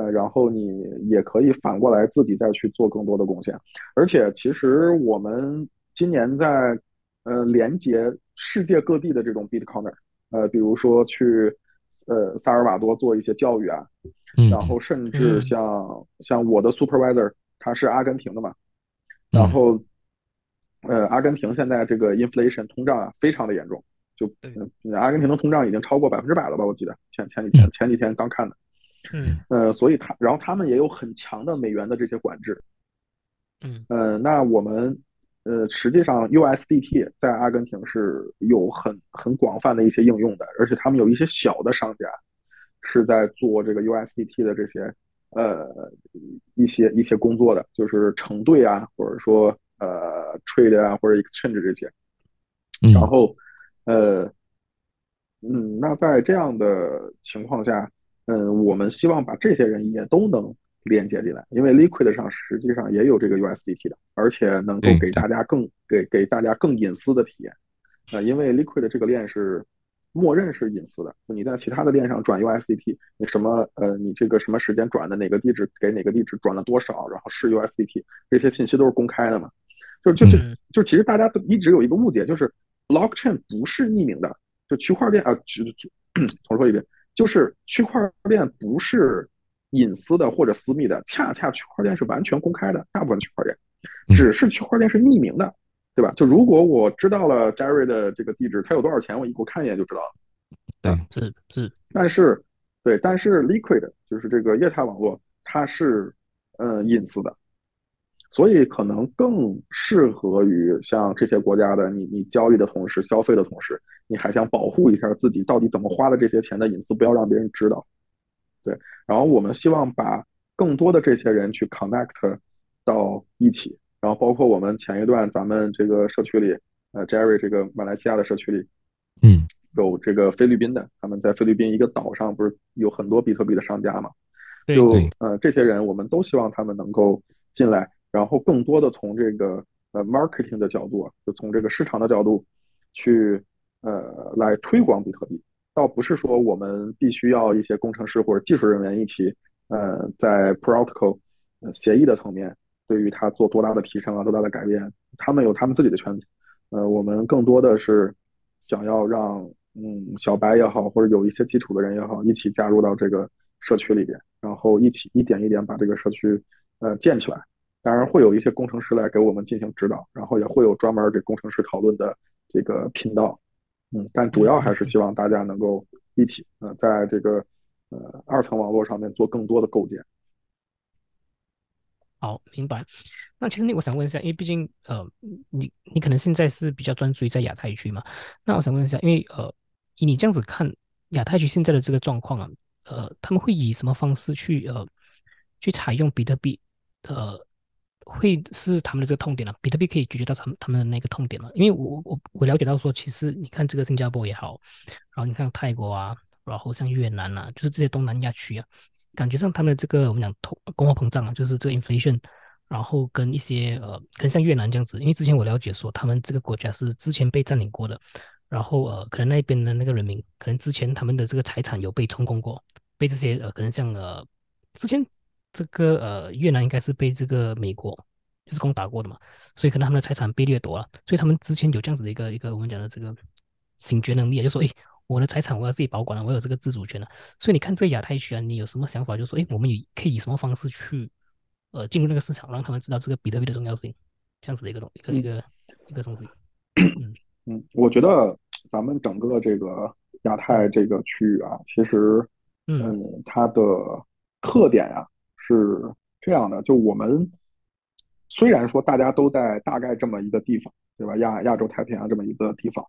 Speaker 3: 呃，然后你也可以反过来自己再去做更多的贡献。而且，其实我们今年在呃连接世界各地的这种 Bitcoiner，呃，比如说去呃萨尔瓦多做一些教育啊，然后甚至像像我的 Supervisor 他是阿根廷的嘛，然后呃阿根廷现在这个 inflation 通胀啊非常的严重。就阿根廷的通胀已经超过百分之百了吧？我记得前前几天前几天刚看的，
Speaker 1: 嗯
Speaker 3: 呃，所以他然后他们也有很强的美元的这些管制，
Speaker 1: 嗯
Speaker 3: 呃，那我们呃实际上 USDT 在阿根廷是有很很广泛的一些应用的，而且他们有一些小的商家是在做这个 USDT 的这些呃一些一些工作的，就是承兑啊，或者说呃 trade 啊或者 exchange 这些，然后。呃，嗯，那在这样的情况下，嗯，我们希望把这些人也都能连接进来，因为 Liquid 上实际上也有这个 USDT 的，而且能够给大家更给给大家更隐私的体验。呃，因为 Liquid 这个链是默认是隐私的，你在其他的链上转 USDT，你什么呃，你这个什么时间转的哪个地址给哪个地址转了多少，然后是 USDT，这些信息都是公开的嘛。就就就就其实大家都一直有一个误解，就是 blockchain 不是匿名的，就区块链啊，重说一遍，就是区块链不是隐私的或者私密的，恰恰区块链是完全公开的，大部分区块链，只是区块链是匿名的，对吧？就如果我知道了 Jerry 的这个地址，他有多少钱，我一我看一眼就知道了。
Speaker 2: 对，
Speaker 1: 是是，
Speaker 3: 但是对，但是 Liquid 就是这个液态网络，它是嗯隐私的。所以可能更适合于像这些国家的你，你交易的同时、消费的同时，你还想保护一下自己到底怎么花的这些钱的隐私，不要让别人知道。对，然后我们希望把更多的这些人去 connect 到一起，然后包括我们前一段咱们这个社区里，呃，Jerry 这个马来西亚的社区里，
Speaker 2: 嗯，
Speaker 3: 有这个菲律宾的，他们在菲律宾一个岛上不是有很多比特币的商家嘛？就呃这些人，我们都希望他们能够进来。然后更多的从这个呃 marketing 的角度，就从这个市场的角度去呃来推广比特币，倒不是说我们必须要一些工程师或者技术人员一起呃在 protocol 协议的层面对于它做多大的提升啊多大的改变，他们有他们自己的圈子，呃我们更多的是想要让嗯小白也好或者有一些基础的人也好一起加入到这个社区里边，然后一起一点一点把这个社区呃建起来。当然会有一些工程师来给我们进行指导，然后也会有专门给工程师讨论的这个频道，嗯，但主要还是希望大家能够一起，呃，在这个呃二层网络上面做更多的构建。
Speaker 1: 好，明白。那其实那我想问一下，因为毕竟呃，你你可能现在是比较专注于在亚太区嘛？那我想问一下，因为呃，以你这样子看亚太区现在的这个状况啊，呃，他们会以什么方式去呃去采用比特币？会是他们的这个痛点了，比特币可以解决到他们他们的那个痛点了。因为我我我了解到说，其实你看这个新加坡也好，然后你看泰国啊，然后像越南啊，就是这些东南亚区啊，感觉上他们的这个我们讲通通货膨胀啊，就是这个 inflation，然后跟一些呃，跟像越南这样子，因为之前我了解说，他们这个国家是之前被占领过的，然后呃，可能那边的那个人民，可能之前他们的这个财产有被充公过，被这些呃，可能像呃之前。这个呃，越南应该是被这个美国就是攻打过的嘛，所以可能他们的财产被掠夺了，所以他们之前有这样子的一个一个我们讲的这个醒觉能力，就说，哎，我的财产我要自己保管了，我有这个自主权了。所以你看这个亚太区啊，你有什么想法？就说，哎，我们以可以以什么方式去呃进入那个市场，让他们知道这个比特币的重要性，这样子的一个东一个一个一个东西。
Speaker 3: 嗯嗯，我觉得咱们整个这个亚太这个区域啊，其实嗯，它的特点啊。是这样的，就我们虽然说大家都在大概这么一个地方，对吧？亚亚洲太平洋这么一个地方，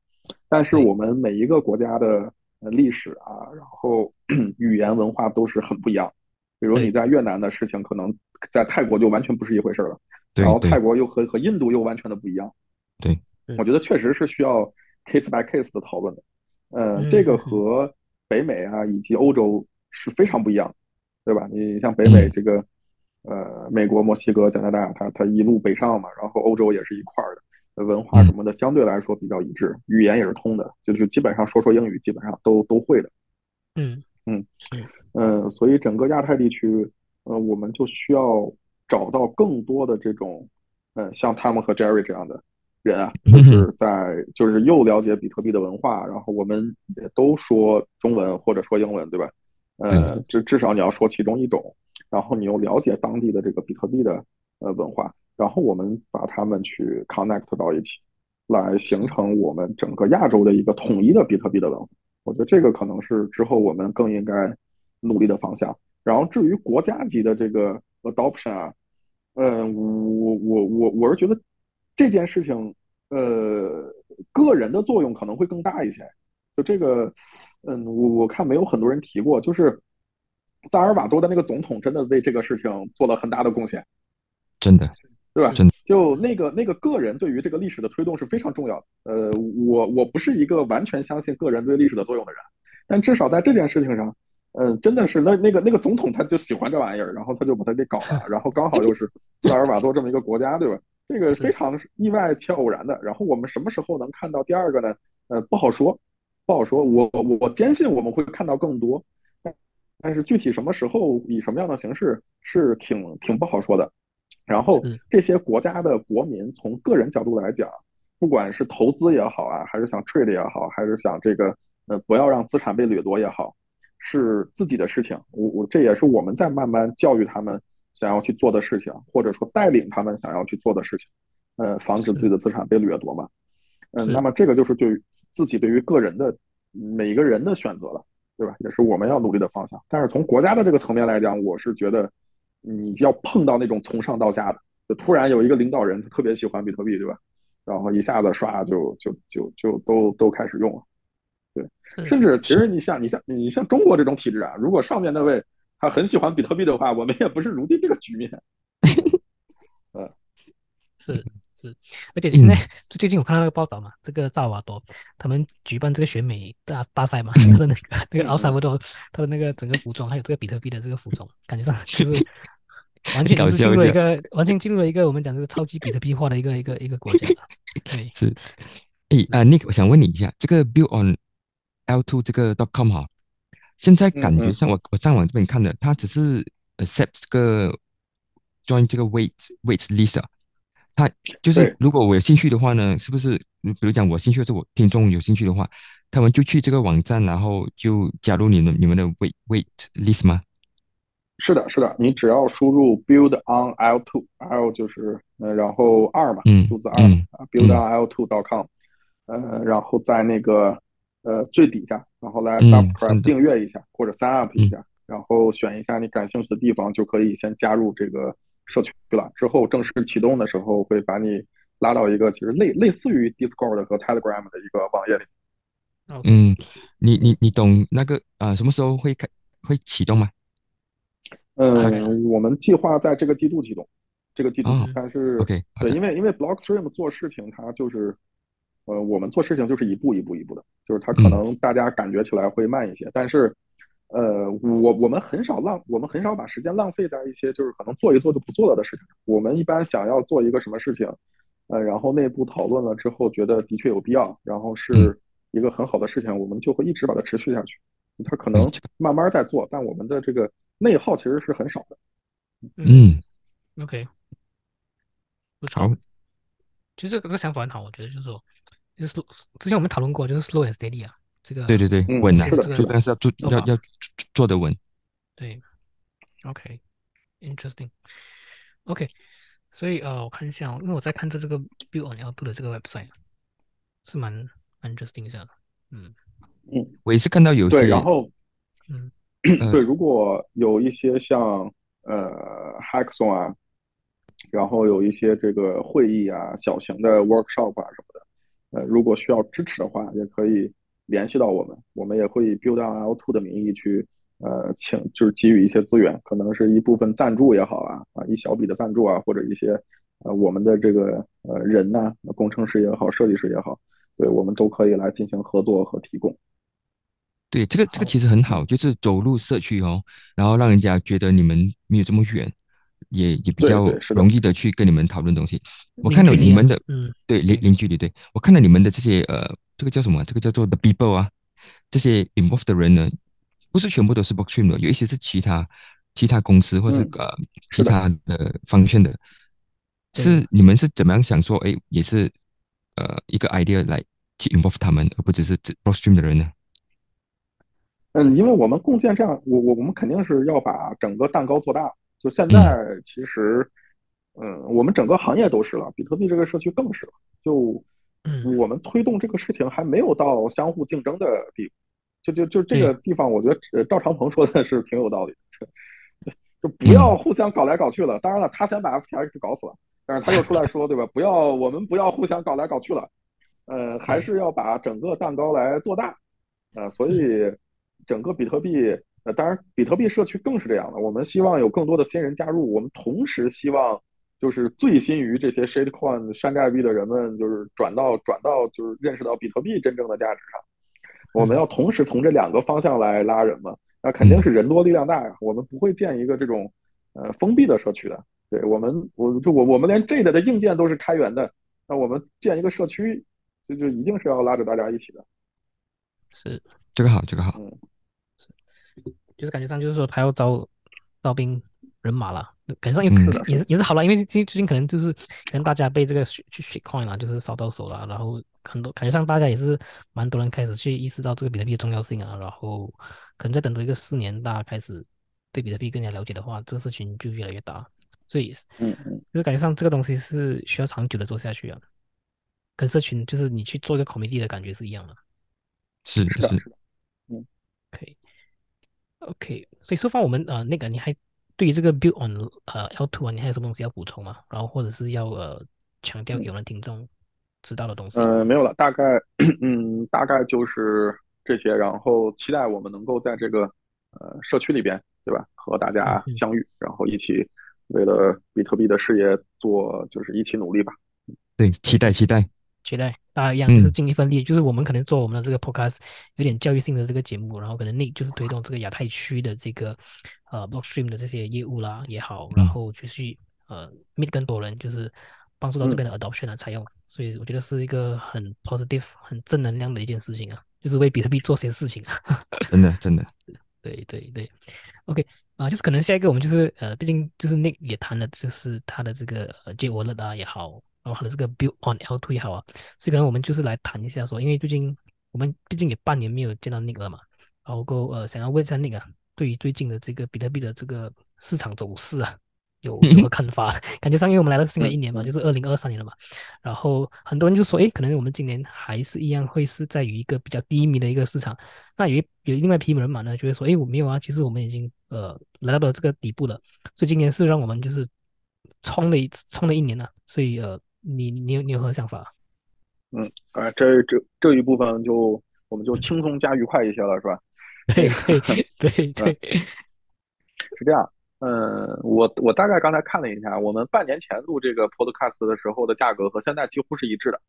Speaker 3: 但是我们每一个国家的历史啊，然后 语言文化都是很不一样。比如你在越南的事情，可能在泰国就完全不是一回事了。然后泰国又和和印度又完全的不一样。
Speaker 2: 对，
Speaker 3: 我觉得确实是需要 case by case 的讨论的。呃，这个和北美啊以及欧洲是非常不一样。对吧？你像北美这个，呃，美国、墨西哥、加拿大，它它一路北上嘛，然后欧洲也是一块儿的，文化什么的相对来说比较一致，语言也是通的，就是基本上说说英语，基本上都都会的。
Speaker 1: 嗯。
Speaker 3: 嗯。嗯，所以整个亚太地区，呃，我们就需要找到更多的这种，呃，像他们和 Jerry 这样的人啊，就是在就是又了解比特币的文化，然后我们也都说中文或者说英文，对吧？呃，至至少你要说其中一种，然后你又了解当地的这个比特币的呃文化，然后我们把他们去 connect 到一起，来形成我们整个亚洲的一个统一的比特币的文化。我觉得这个可能是之后我们更应该努力的方向。然后至于国家级的这个 adoption 啊，嗯，我我我我是觉得这件事情，呃，个人的作用可能会更大一些。就这个。嗯，我我看没有很多人提过，就是萨尔瓦多的那个总统真的为这个事情做了很大的贡献，
Speaker 2: 真的，
Speaker 3: 对吧？
Speaker 2: 真的，
Speaker 3: 就那个那个个人对于这个历史的推动是非常重要的。呃，我我不是一个完全相信个人对历史的作用的人，但至少在这件事情上，嗯，真的是那那个那个总统他就喜欢这玩意儿，然后他就把它给搞了，然后刚好又是 萨尔瓦多这么一个国家，对吧？这个非常意外且偶然的。然后我们什么时候能看到第二个呢？呃，不好说。不好说，我我坚信我们会看到更多，但但是具体什么时候以什么样的形式是挺挺不好说的。然后这些国家的国民从个人角度来讲，不管是投资也好啊，还是想 trade 也好，还是想这个呃不要让资产被掠夺也好，是自己的事情。我我这也是我们在慢慢教育他们想要去做的事情，或者说带领他们想要去做的事情，呃，防止自己的资产被掠夺嘛。嗯，那么这个就是对于自己对于个人的每一个人的选择了，对吧？也是我们要努力的方向。但是从国家的这个层面来讲，我是觉得你要碰到那种从上到下的，就突然有一个领导人特别喜欢比特币，对吧？然后一下子刷就就就就都都开始用了，对。甚至其实你像你像你像中国这种体制啊，如果上面那位他很喜欢比特币的话，我们也不是如今这个局面。
Speaker 1: 嗯，是。是，而且现在最近我看到那个报道嘛，这个萨瓦多他们举办这个选美大大赛嘛，他 的那个那个奥萨瓦多他的那个整个服装，还有这个比特币的这个服装，感觉上就 是完全是进入了一个完全进入了一个我们讲这个超级比特币化的一个一个一个国家。对，
Speaker 2: 是。哎啊，Nick，我想问你一下，这个 build on L two 这个 dot com 哈，现在感觉上我我上网这边看的，它只是 accept 这个 join 这个 wait wait list。他就是，如果我有兴趣的话呢，是不是？比如讲，我兴趣是我听众有兴趣的话，他们就去这个网站，然后就加入你们你们的 wait wait list 吗？
Speaker 3: 是的，是的，你只要输入 build on l two l 就是呃，然后二嘛，数字二，build on l two dot com，呃，然后在那个呃最底下，然后来 subscribe 订阅一下或者 sign up 一下，然后选一下你感兴趣的地方，就可以先加入这个。社区了之后，正式启动的时候会把你拉到一个其实类类似于 Discord 和 Telegram 的一个网页里。
Speaker 2: 嗯，你你你懂那个啊？什么时候会开会启动吗？
Speaker 3: 嗯，我们计划在这个季度启动，这个季度。但是
Speaker 2: OK，
Speaker 3: 对，因为因为 Blockstream 做事情，它就是呃，我们做事情就是一步一步一步的，就是它可能大家感觉起来会慢一些，但是。呃，我我们很少浪，我们很少把时间浪费在一些就是可能做一做就不做了的事情上。我们一般想要做一个什么事情，呃，然后内部讨论了之后，觉得的确有必要，然后是一个很好的事情，我们就会一直把它持续下去。它可能慢慢在做，但我们的这个内耗其实是很少的。
Speaker 2: 嗯
Speaker 1: ，OK，不错。其实这个想法很好，我觉得就是说，就是之前我们讨论过，就是 slow and steady 啊。这个
Speaker 2: 对对对，稳啊，就但是要做要要做得稳。
Speaker 1: 对，OK，interesting，OK，所以呃，我看一下，因为我在看这这个 Build on L2 的这个 website，是蛮蛮 interesting 一下的。嗯
Speaker 3: 嗯，
Speaker 2: 我也是看到有
Speaker 3: 些，然后嗯，对，如果有一些像呃 Hackathon 啊，然后有一些这个会议啊、小型的 workshop 啊什么的，呃，如果需要支持的话，也可以。联系到我们，我们也会以 Build on L2 的名义去，呃，请就是给予一些资源，可能是一部分赞助也好啊，啊，一小笔的赞助啊，或者一些，呃，我们的这个呃人呐，工程师也好，设计师也好，对我们都可以来进行合作和提供。
Speaker 2: 对，这个这个其实很好，就是走入社区哦，然后让人家觉得你们没有这么远，也也比较容易的去跟你们讨论东西。我看到你们的，嗯，对，零零距离，对我看到你们的这些呃。这个叫什么？这个叫做 the people 啊，这些 involved 的人呢，不是全部都是 blockchain 的，有一些是其他其他公司或是呃其他的方向的。是你们是怎么样想说？哎，也是呃一个 idea 来去 involve 他们，而不只是 blockchain 的人呢？
Speaker 3: 嗯，因为我们共建这样，我我我们肯定是要把整个蛋糕做大。就现在其实，嗯，我们整个行业都是了，比特币这个社区更是了。就
Speaker 1: 嗯，
Speaker 3: 我们推动这个事情还没有到相互竞争的地步，就就就这个地方，我觉得赵长鹏说的是挺有道理的，就不要互相搞来搞去了。当然了，他先把 FTX 搞死了，但是他又出来说，对吧？不要，我们不要互相搞来搞去了，呃，还是要把整个蛋糕来做大，呃，所以整个比特币，呃，当然比特币社区更是这样的。我们希望有更多的新人加入，我们同时希望。就是醉心于这些 shitcoin 山寨币的人们，就是转到转到就是认识到比特币真正的价值上。我们要同时从这两个方向来拉人嘛，那肯定是人多力量大呀。我们不会建一个这种呃封闭的社区的。对我们，我就我我们连 J 的硬件都是开源的，那我们建一个社区，就就一定是要拉着大家一起的。
Speaker 1: 是
Speaker 2: 这个好，这个好。
Speaker 1: 嗯，是，就是感觉上就是说他要招招兵。人马了，感觉上也也也是好了，因为最最近可能就是可能大家被这个血去 coin 了，就是烧到手了，然后很多感觉上大家也是蛮多人开始去意识到这个比特币的重要性啊，然后可能再等多一个四年，大家开始对比特币更加了解的话，这个事情就越来越大，所以
Speaker 3: 嗯嗯，
Speaker 1: 就是感觉上这个东西是需要长久的做下去啊，跟社群就是你去做一个 committee 的感觉是一样的，
Speaker 2: 是
Speaker 3: 是是，
Speaker 1: 嗯，可以，OK，所以说方我们呃那个你还。对于这个 build on 呃 L two 啊，你还有什么东西要补充吗？然后或者是要呃强调给我们听众知道的东西？
Speaker 3: 呃，没有了，大概 嗯大概就是这些，然后期待我们能够在这个呃社区里边，对吧，和大家相遇，然后一起为了比特币的事业做，就是一起努力吧。
Speaker 2: 对，期待期待
Speaker 1: 期待，大家一样就是尽一份力，就是我们可能做我们的这个 podcast 有点教育性的这个节目，然后可能那就是推动这个亚太区的这个。呃，Blockstream 的这些业务啦也好，然后就是呃，meet 更多人，就是帮助到这边的 adoption 啊采用，所以我觉得是一个很 positive、很正能量的一件事情啊，就是为比特币做些事情啊。
Speaker 2: 真的，真的，
Speaker 1: 对对对，OK 啊，就是可能下一个我们就是呃，毕竟就是 Nick 也谈了，就是他的这个呃 J Wallet 啊也好，然后他的这个 Build on L2 也好啊，所以可能我们就是来谈一下说，因为最近我们毕竟也半年没有见到 Nick 了嘛，然后呃想要问一下 Nick 啊。对于最近的这个比特币的这个市场走势啊，有什么看法？感觉上，因为我们来到新的一年嘛，就是二零二三年了嘛，然后很多人就说，哎，可能我们今年还是一样会是在于一个比较低迷的一个市场。那有一有另外一批人马呢，就会说，哎，我没有啊，其实我们已经呃来到了这个底部了，所以今年是让我们就是冲了一冲了一年了。所以呃，你你有你有何想法？
Speaker 3: 嗯啊，这这这一部分就我们就轻松加愉快一些了，是吧？
Speaker 1: 对对 对对，
Speaker 3: 是这样。嗯，我我大概刚才看了一下，我们半年前录这个 Podcast 的时候的价格和现在几乎是一致的，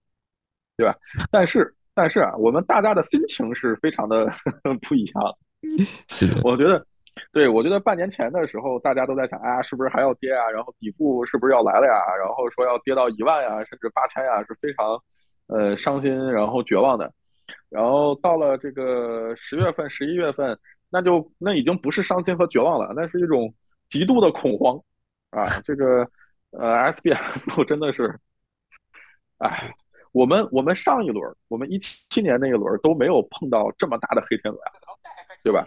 Speaker 3: 对吧？但是但是啊，我们大家的心情是非常的 不一样。
Speaker 2: 是的，
Speaker 3: 我觉得，对我觉得半年前的时候，大家都在想，哎呀，是不是还要跌啊？然后底部是不是要来了呀？然后说要跌到一万呀，甚至八千呀，是非常呃伤心，然后绝望的。然后到了这个十月份、十一月份，那就那已经不是伤心和绝望了，那是一种极度的恐慌啊！这个呃，SBF 真的是，哎，我们我们上一轮，我们一七年那一轮都没有碰到这么大的黑天鹅呀，对吧？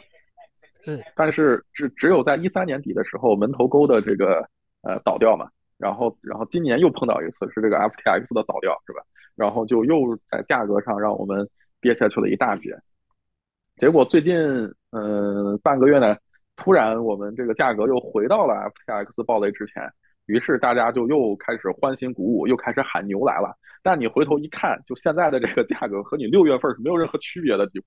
Speaker 1: 嗯。
Speaker 3: 但是只只有在一三年底的时候，门头沟的这个呃倒掉嘛，然后然后今年又碰到一次是这个 FTX 的倒掉，是吧？然后就又在价格上让我们。跌下去了一大截，结果最近嗯半个月呢，突然我们这个价格又回到了 FTX 暴雷之前，于是大家就又开始欢欣鼓舞，又开始喊牛来了。但你回头一看，就现在的这个价格和你六月份是没有任何区别的，几乎。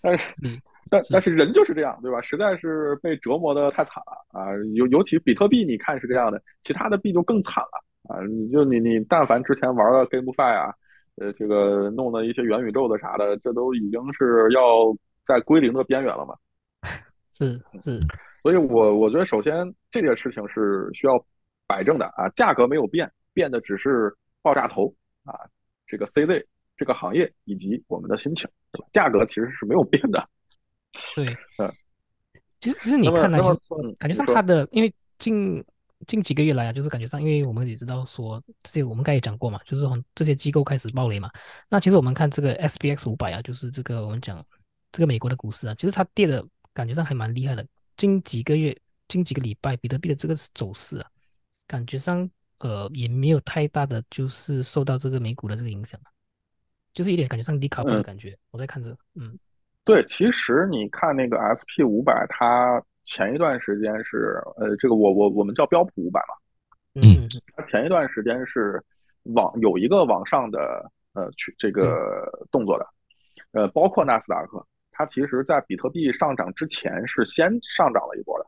Speaker 3: 但是，但但是人就是这样，对吧？实在是被折磨的太惨了啊！尤尤其比特币，你看是这样的，其他的币就更惨了啊！你就你你但凡之前玩了 GameFi 啊。呃，这个弄的一些元宇宙的啥的，这都已经是要在归零的边缘了嘛？
Speaker 1: 是是，
Speaker 3: 所以我我觉得首先这件事情是需要摆正的啊，价格没有变，变的只是爆炸头啊，这个 CZ 这个行业以及我们的心情，价格其实是没有变的。
Speaker 1: 对，嗯，其实其实你看来，感觉上它的因为近。近几个月来啊，就是感觉上，因为我们也知道说这些，我们刚才也讲过嘛，就是从这些机构开始暴雷嘛。那其实我们看这个 S B X 五百啊，就是这个我们讲这个美国的股市啊，其实它跌的感觉上还蛮厉害的。近几个月、近几个礼拜，比特币的这个走势啊，感觉上呃也没有太大的就是受到这个美股的这个影响，就是有点感觉上低卡布的感觉。我在看着，嗯，
Speaker 3: 对，其实你看那个 S P 五百，它。前一段时间是呃，这个我我我们叫标普五百
Speaker 1: 嘛，嗯，
Speaker 3: 它前一段时间是往有一个往上的呃去这个动作的，呃，包括纳斯达克，它其实在比特币上涨之前是先上涨了一波的，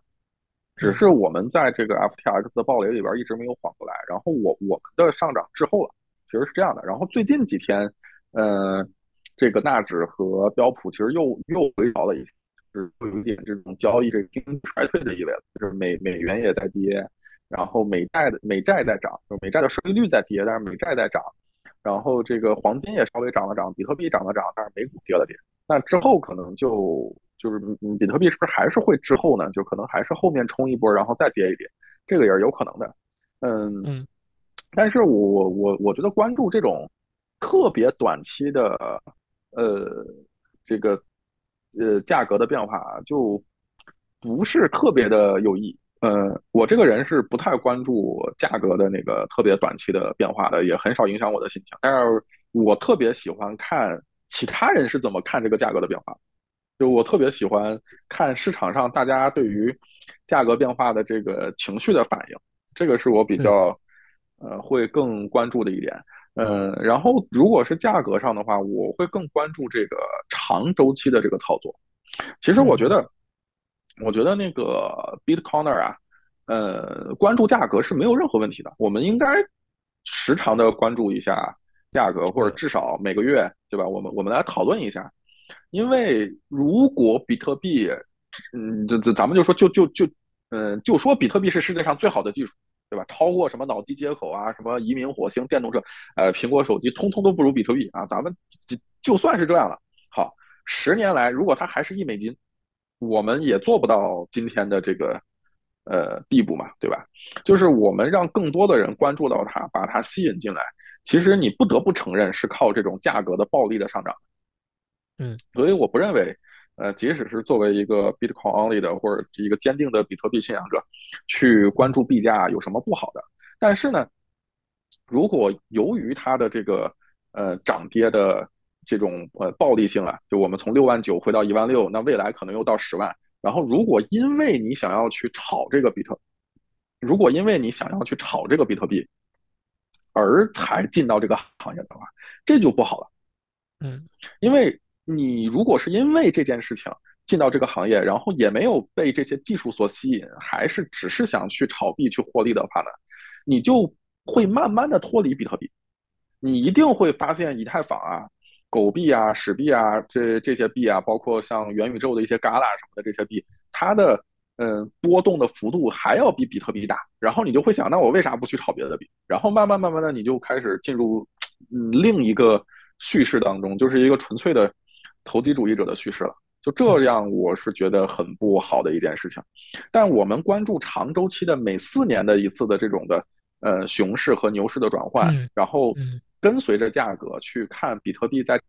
Speaker 3: 只是我们在这个 FTX 的暴雷里边一直没有缓过来，然后我我们的上涨滞后了，其实是这样的，然后最近几天，呃，这个纳指和标普其实又又回调了一些。是有一点这种交易这个经济衰退的意味了，就是美美元也在跌，然后美债的美债在涨，就美债的收益率在跌，但是美债在涨，然后这个黄金也稍微涨了涨，比特币涨了涨，但是美股跌了跌，那之后可能就就是比特币是不是还是会滞后呢？就可能还是后面冲一波，然后再跌一跌，这个也是有可能的。嗯嗯，但是我我我觉得关注这种特别短期的呃这个呃价格的变化就不是特别的有意。呃，我这个人是不太关注价格的那个特别短期的变化的，也很少影响我的心情。但是我特别喜欢看其他人是怎么看这个价格的变化，就我特别喜欢看市场上大家对于价格变化的这个情绪的反应，这个是我比较呃会更关注的一点。嗯，然后如果是价格上的话，我会更关注这个长周期的这个操作。其实我觉得。我觉得那个 Bitcoiner 啊，呃，关注价格是没有任何问题的。我们应该时常的关注一下价格，或者至少每个月，对吧？我们我们来讨论一下。因为如果比特币，嗯，这这咱们就说就就就，嗯，就说比特币是世界上最好的技术，对吧？超过什么脑机接口啊，什么移民火星、电动车，呃，苹果手机，通通都不如比特币啊。咱们就就算是这样了，好，十年来如果它还是一美金。我们也做不到今天的这个呃地步嘛，对吧？就是我们让更多的人关注到它，把它吸引进来。其实你不得不承认是靠这种价格的暴力的上涨。
Speaker 1: 嗯，
Speaker 3: 所以我不认为，呃，即使是作为一个 Bitcoin only 的或者一个坚定的比特币信仰者，去关注币价有什么不好的。但是呢，如果由于它的这个呃涨跌的。这种呃暴力性啊，就我们从六万九回到一万六，那未来可能又到十万。然后，如果因为你想要去炒这个比特，如果因为你想要去炒这个比特币，而才进到这个行业的话，这就不好了。
Speaker 1: 嗯，
Speaker 3: 因为你如果是因为这件事情进到这个行业，然后也没有被这些技术所吸引，还是只是想去炒币去获利的话呢，你就会慢慢的脱离比特币。你一定会发现以太坊啊。狗币啊、史币啊，这这些币啊，包括像元宇宙的一些旮旯什么的这些币，它的嗯波动的幅度还要比比特币大。然后你就会想，那我为啥不去炒别的币？然后慢慢慢慢的，你就开始进入嗯另一个叙事当中，就是一个纯粹的投机主义者的叙事了。就这样，我是觉得很不好的一件事情。但我们关注长周期的每四年的一次的这种的呃熊市和牛市的转换，然后。跟随着价格去看比特币在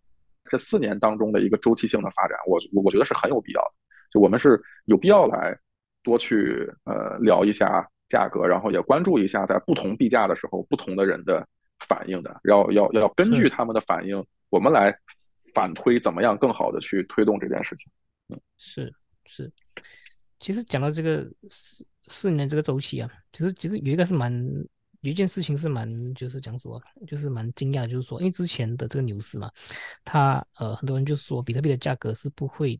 Speaker 3: 这四年当中的一个周期性的发展，我我我觉得是很有必要的。就我们是有必要来多去呃聊一下价格，然后也关注一下在不同币价的时候不同的人的反应的，要要要根据他们的反应，我们来反推怎么样更好的去推动这件事情。
Speaker 1: 嗯，是是。其实讲到这个四四年这个周期啊，其实其实有一个是蛮。有一件事情是蛮，就是讲说，就是蛮惊讶，就是说，因为之前的这个牛市嘛，它呃很多人就说比特币的价格是不会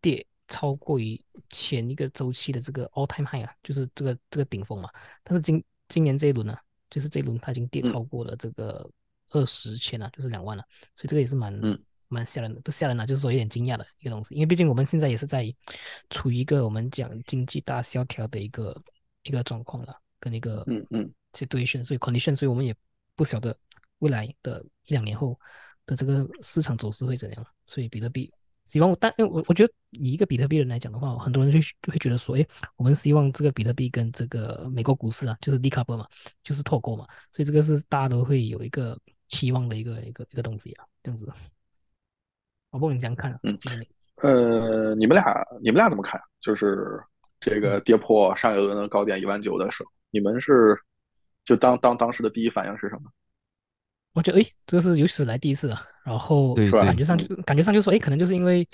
Speaker 1: 跌超过于前一个周期的这个 all time high 啊，就是这个这个顶峰嘛。但是今今年这一轮呢，就是这一轮它已经跌超过了这个二十千了，就是两万了。所以这个也是蛮蛮吓人的，不吓人啊，就是说有点惊讶的一个东西。因为毕竟我们现在也是在处于一个我们讲经济大萧条的一个一个状况了，跟一个
Speaker 3: 嗯嗯。
Speaker 1: situation，所以 condition，所以我们也不晓得未来的一两年后的这个市场走势会怎样。所以比特币，希望但我我觉得以一个比特币人来讲的话，很多人就会觉得说，哎，我们希望这个比特币跟这个美国股市啊，就是 decouple 嘛，就是脱钩嘛。所以这个是大家都会有一个期望的一个一个一个东西啊，这样子。我不你这样看啊？
Speaker 3: 嗯，呃，你们俩你们俩怎么看？就是这个跌破上一轮的高点一万九的时候，你们是？就当当当时的第一反应是什么？
Speaker 1: 我觉得哎，这是有史来第一次啊。然后感觉上就感觉上就说哎，可能就是因为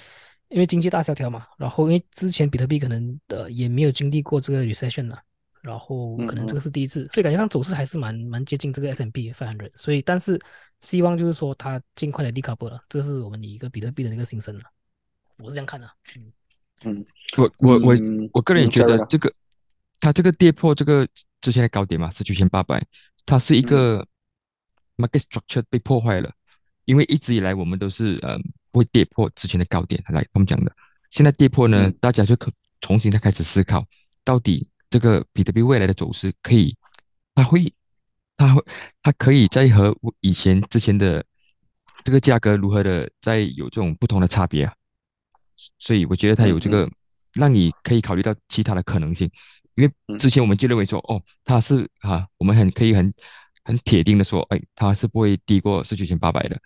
Speaker 1: 因为经济大萧条嘛。然后因为之前比特币可能的也没有经历过这个 recession 呐。然后可能这个是第一次，所以感觉上走势还是蛮蛮接近这个 S M B 500。所以但是希望就是说它尽快的 decouple 了，这是我们一个比特币的一个心声了。我是这样看的。
Speaker 3: 嗯嗯，
Speaker 2: 我我我我个人也觉得这个它这个跌破这个。之前的高点嘛是九千八百，它是一个 market structure 被破坏了，因为一直以来我们都是呃不会跌破之前的高点来他们讲的，现在跌破呢，大家就可重新再开始思考，到底这个比特币未来的走势可以，它会，它会，它可以再和以前之前的这个价格如何的再有这种不同的差别啊？所以我觉得它有这个让你可以考虑到其他的可能性。因为之前我们就认为说，哦，它是哈，我们很可以很很铁定的说，哎，它是不会低过十九千八百的。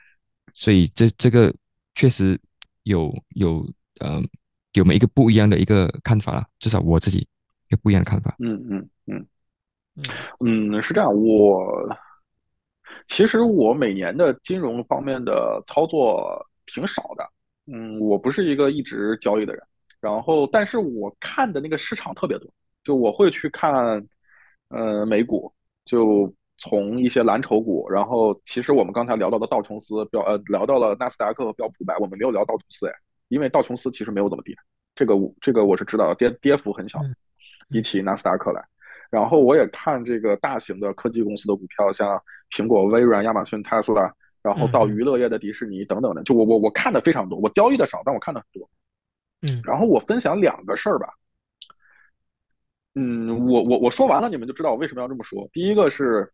Speaker 2: 所以这这个确实有有呃，给我们一个不一样的一个看法了，至少我自己一个不一样的看法。
Speaker 3: 嗯嗯嗯嗯，是这样。我其实我每年的金融方面的操作挺少的。嗯，我不是一个一直交易的人。然后，但是我看的那个市场特别多，就我会去看呃美股，就。从一些蓝筹股，然后其实我们刚才聊到的道琼斯标呃聊到了纳斯达克和标普百，我们没有聊道琼斯哎，因为道琼斯其实没有怎么跌，这个我这个我是知道的，跌跌幅很小，比起纳斯达克来。然后我也看这个大型的科技公司的股票，像苹果、微软、亚马逊、特斯拉，然后到娱乐业的迪士尼等等的，就我我我看的非常多，我交易的少，但我看的很多。
Speaker 1: 嗯，
Speaker 3: 然后我分享两个事儿吧。嗯，我我我说完了，你们就知道我为什么要这么说。第一个是。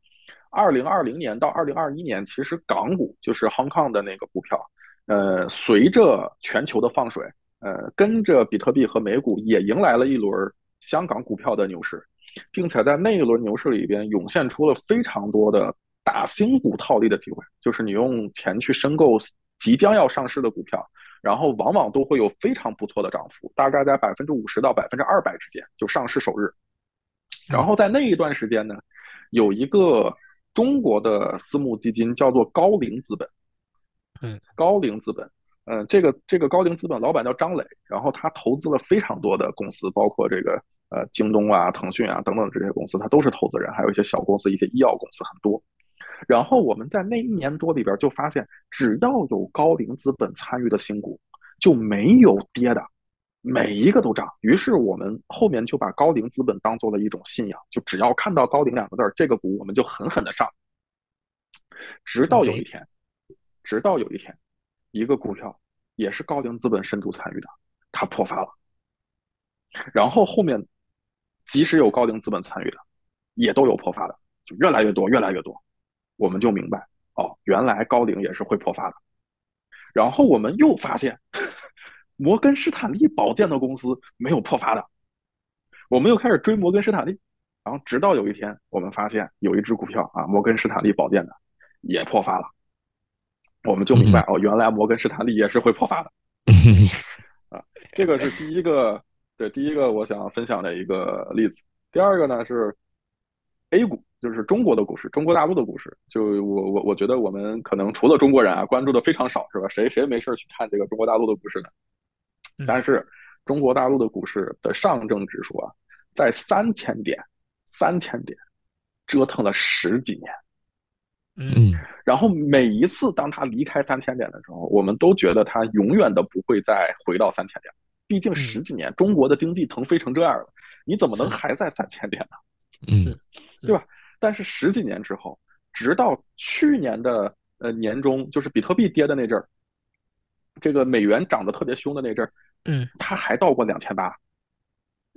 Speaker 3: 二零二零年到二零二一年，其实港股就是 Hong Kong 的那个股票，呃，随着全球的放水，呃，跟着比特币和美股也迎来了一轮香港股票的牛市，并且在那一轮牛市里边涌现出了非常多的打新股套利的机会，就是你用钱去申购即将要上市的股票，然后往往都会有非常不错的涨幅，大概在百分之五十到百分之二百之间，就上市首日。然后在那一段时间呢，有一个。中国的私募基金叫做高瓴资本，
Speaker 1: 嗯，
Speaker 3: 高瓴资本，嗯，这个这个高瓴资本老板叫张磊，然后他投资了非常多的公司，包括这个呃京东啊、腾讯啊等等这些公司，它都是投资人，还有一些小公司、一些医药公司很多。然后我们在那一年多里边就发现，只要有高瓴资本参与的新股，就没有跌的。每一个都涨，于是我们后面就把高瓴资本当做了一种信仰，就只要看到高瓴两个字儿，这个股我们就狠狠的上。直到有一天，直到有一天，一个股票也是高瓴资本深度参与的，它破发了。然后后面，即使有高瓴资本参与的，也都有破发的，就越来越多，越来越多。我们就明白，哦，原来高瓴也是会破发的。然后我们又发现。摩根士坦利保荐的公司没有破发的，我们又开始追摩根士坦利，然后直到有一天，我们发现有一只股票啊，摩根士坦利保荐的也破发了，我们就明白哦，原来摩根士坦利也是会破发的，啊，这个是第一个，对，第一个我想分享的一个例子。第二个呢是 A 股，就是中国的股市，中国大陆的股市。就我我我觉得我们可能除了中国人啊，关注的非常少，是吧？谁谁没事去看这个中国大陆的股市呢？但是，中国大陆的股市的上证指数啊，在三千点，三千点，折腾了十几年，
Speaker 1: 嗯，
Speaker 3: 然后每一次当它离开三千点的时候，我们都觉得它永远都不会再回到三千点。毕竟十几年，中国的经济腾飞成这样了，你怎么能还在三千点呢？
Speaker 2: 嗯，
Speaker 3: 对吧？但是十几年之后，直到去年的呃年中，就是比特币跌的那阵儿。这个美元涨得特别凶的那阵儿，
Speaker 1: 嗯，
Speaker 3: 它还到过两千八，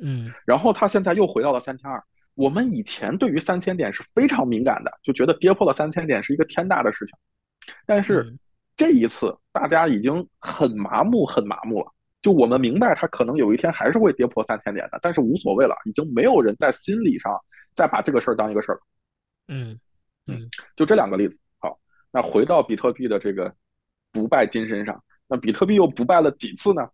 Speaker 1: 嗯，
Speaker 3: 然后它现在又回到了三千二。我们以前对于三千点是非常敏感的，就觉得跌破了三千点是一个天大的事情。但是这一次，大家已经很麻木，很麻木了。就我们明白，它可能有一天还是会跌破三千点的，但是无所谓了，已经没有人在心理上再把这个事儿当一个事儿了。
Speaker 1: 嗯嗯，
Speaker 3: 就这两个例子。好，那回到比特币的这个不败金身上。那比特币又不败了几次呢？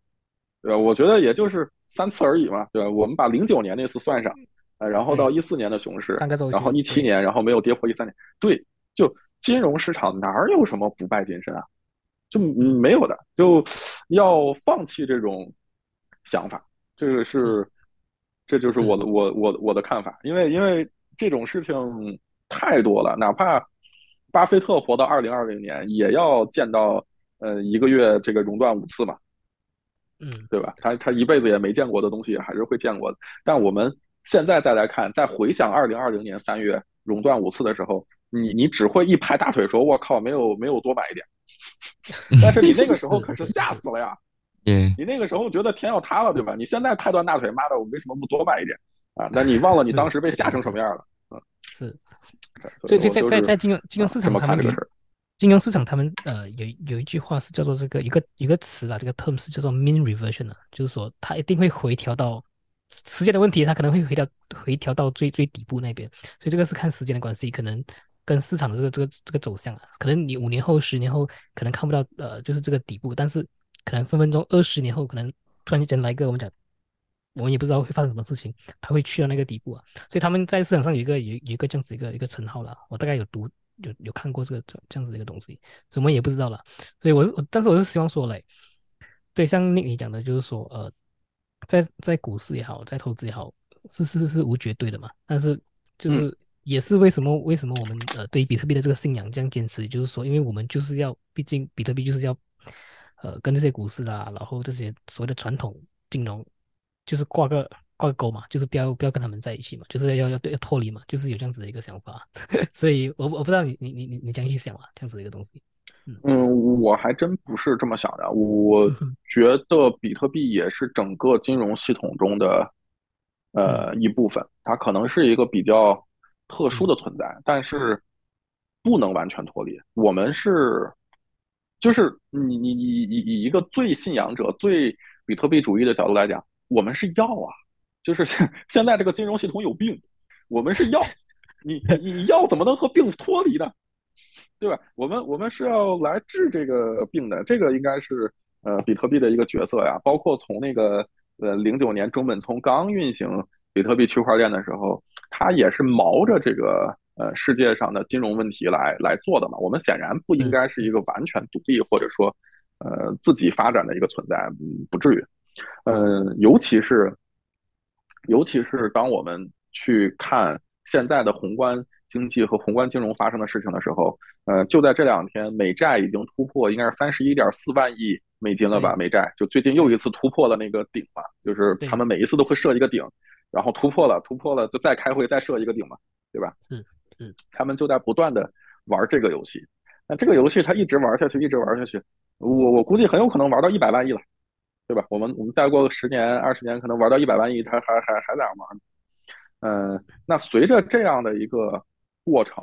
Speaker 3: 对吧？我觉得也就是三次而已嘛，对吧？我们把零九年那次算上，呃，然后到一四年的熊市，然后一七年，然后没有跌破一三年，对，就金融市场哪有什么不败金身啊？就没有的，就要放弃这种想法，这个是，这就是我的我我我的看法，因为因为这种事情太多了，哪怕巴菲特活到二零二零年，也要见到。呃，一个月这个熔断五次嘛，
Speaker 1: 嗯，
Speaker 3: 对吧？他他一辈子也没见过的东西，还是会见过的。但我们现在再来看，再回想二零二零年三月熔断五次的时候，你你只会一拍大腿说：“我靠，没有没有多买一点。”但是你 那个时候可是吓死了呀！你那个时候觉得天要塌了，对吧？你现在拍断大腿，妈的，我为什么不多卖一点啊？那你忘了你当时被吓成什么样了？
Speaker 1: 嗯，是。所以，在在在金融金融市场，他们
Speaker 3: 这个。
Speaker 1: 金融市场他们呃有有一句话是叫做这个一个一个词啊，这个 term 是叫做 mean reversion 啊，就是说它一定会回调到时间的问题，它可能会回调回调到最最底部那边，所以这个是看时间的关系，可能跟市场的这个这个这个走向啊，可能你五年后十年后可能看不到呃就是这个底部，但是可能分分钟二十年后可能突然间来一个我们讲。我们也不知道会发生什么事情，它会去到那个底部啊，所以他们在市场上有一个有有一个这样子一个一个称号了。我大概有读有有看过这个这这样子的一个东西，所以我们也不知道了。所以我是，但是我是希望说嘞，对，像你讲的，就是说呃，在在股市也好，在投资也好，是是是无绝对的嘛。但是就是也是为什么为什么我们呃对于比特币的这个信仰这样坚持，就是说，因为我们就是要，毕竟比特币就是要呃跟这些股市啦，然后这些所谓的传统金融。就是挂个挂个钩嘛，就是不要不要跟他们在一起嘛，就是要要要脱离嘛，就是有这样子的一个想法。所以，我我不知道你你你你你怎样去想啊，这样子的一个东西。
Speaker 3: 嗯，我还真不是这么想的。我觉得比特币也是整个金融系统中的呃一部分，它可能是一个比较特殊的存在，但是不能完全脱离。我们是，就是你你你以以一个最信仰者、最比特币主义的角度来讲。我们是药啊，就是现现在这个金融系统有病，我们是药，你你药怎么能和病脱离呢？对吧？我们我们是要来治这个病的，这个应该是呃比特币的一个角色呀。包括从那个呃零九年中本聪刚运行比特币区块链的时候，他也是毛着这个呃世界上的金融问题来来做的嘛。我们显然不应该是一个完全独立或者说呃自己发展的一个存在，嗯不至于。嗯，尤其是，尤其是当我们去看现在的宏观经济和宏观金融发生的事情的时候，呃，就在这两天，美债已经突破应该是三十一点四万亿美金了吧？美债就最近又一次突破了那个顶嘛，就是他们每一次都会设一个顶，然后突破了，突破了就再开会再设一个顶嘛，对吧？
Speaker 1: 嗯嗯，
Speaker 3: 他们就在不断的玩这个游戏，那这个游戏他一直玩下去，一直玩下去，我我估计很有可能玩到一百万亿了。对吧？我们我们再过个十年二十年，可能玩到一百万亿，他还还还在玩。嗯，那随着这样的一个过程，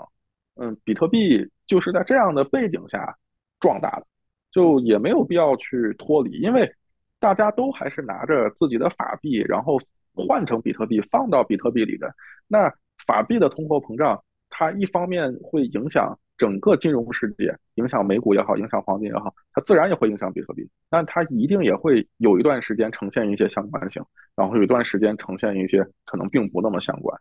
Speaker 3: 嗯，比特币就是在这样的背景下壮大的，就也没有必要去脱离，因为大家都还是拿着自己的法币，然后换成比特币放到比特币里的。那法币的通货膨胀，它一方面会影响。整个金融世界影响美股也好，影响黄金也好，它自然也会影响比特币。但它一定也会有一段时间呈现一些相关性，然后有一段时间呈现一些可能并不那么相关。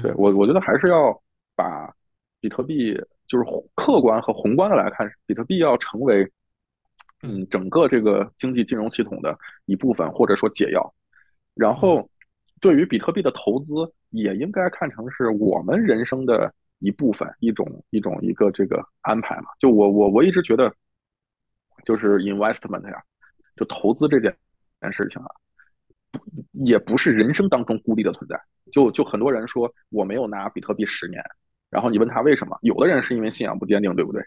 Speaker 3: 对我，我觉得还是要把比特币就是客观和宏观的来看，比特币要成为嗯整个这个经济金融系统的一部分，或者说解药。然后对于比特币的投资，也应该看成是我们人生的。一部分一种一种一个这个安排嘛，就我我我一直觉得，就是 investment 呀，就投资这件件事情啊，也不是人生当中孤立的存在。就就很多人说我没有拿比特币十年，然后你问他为什么，有的人是因为信仰不坚定，对不对？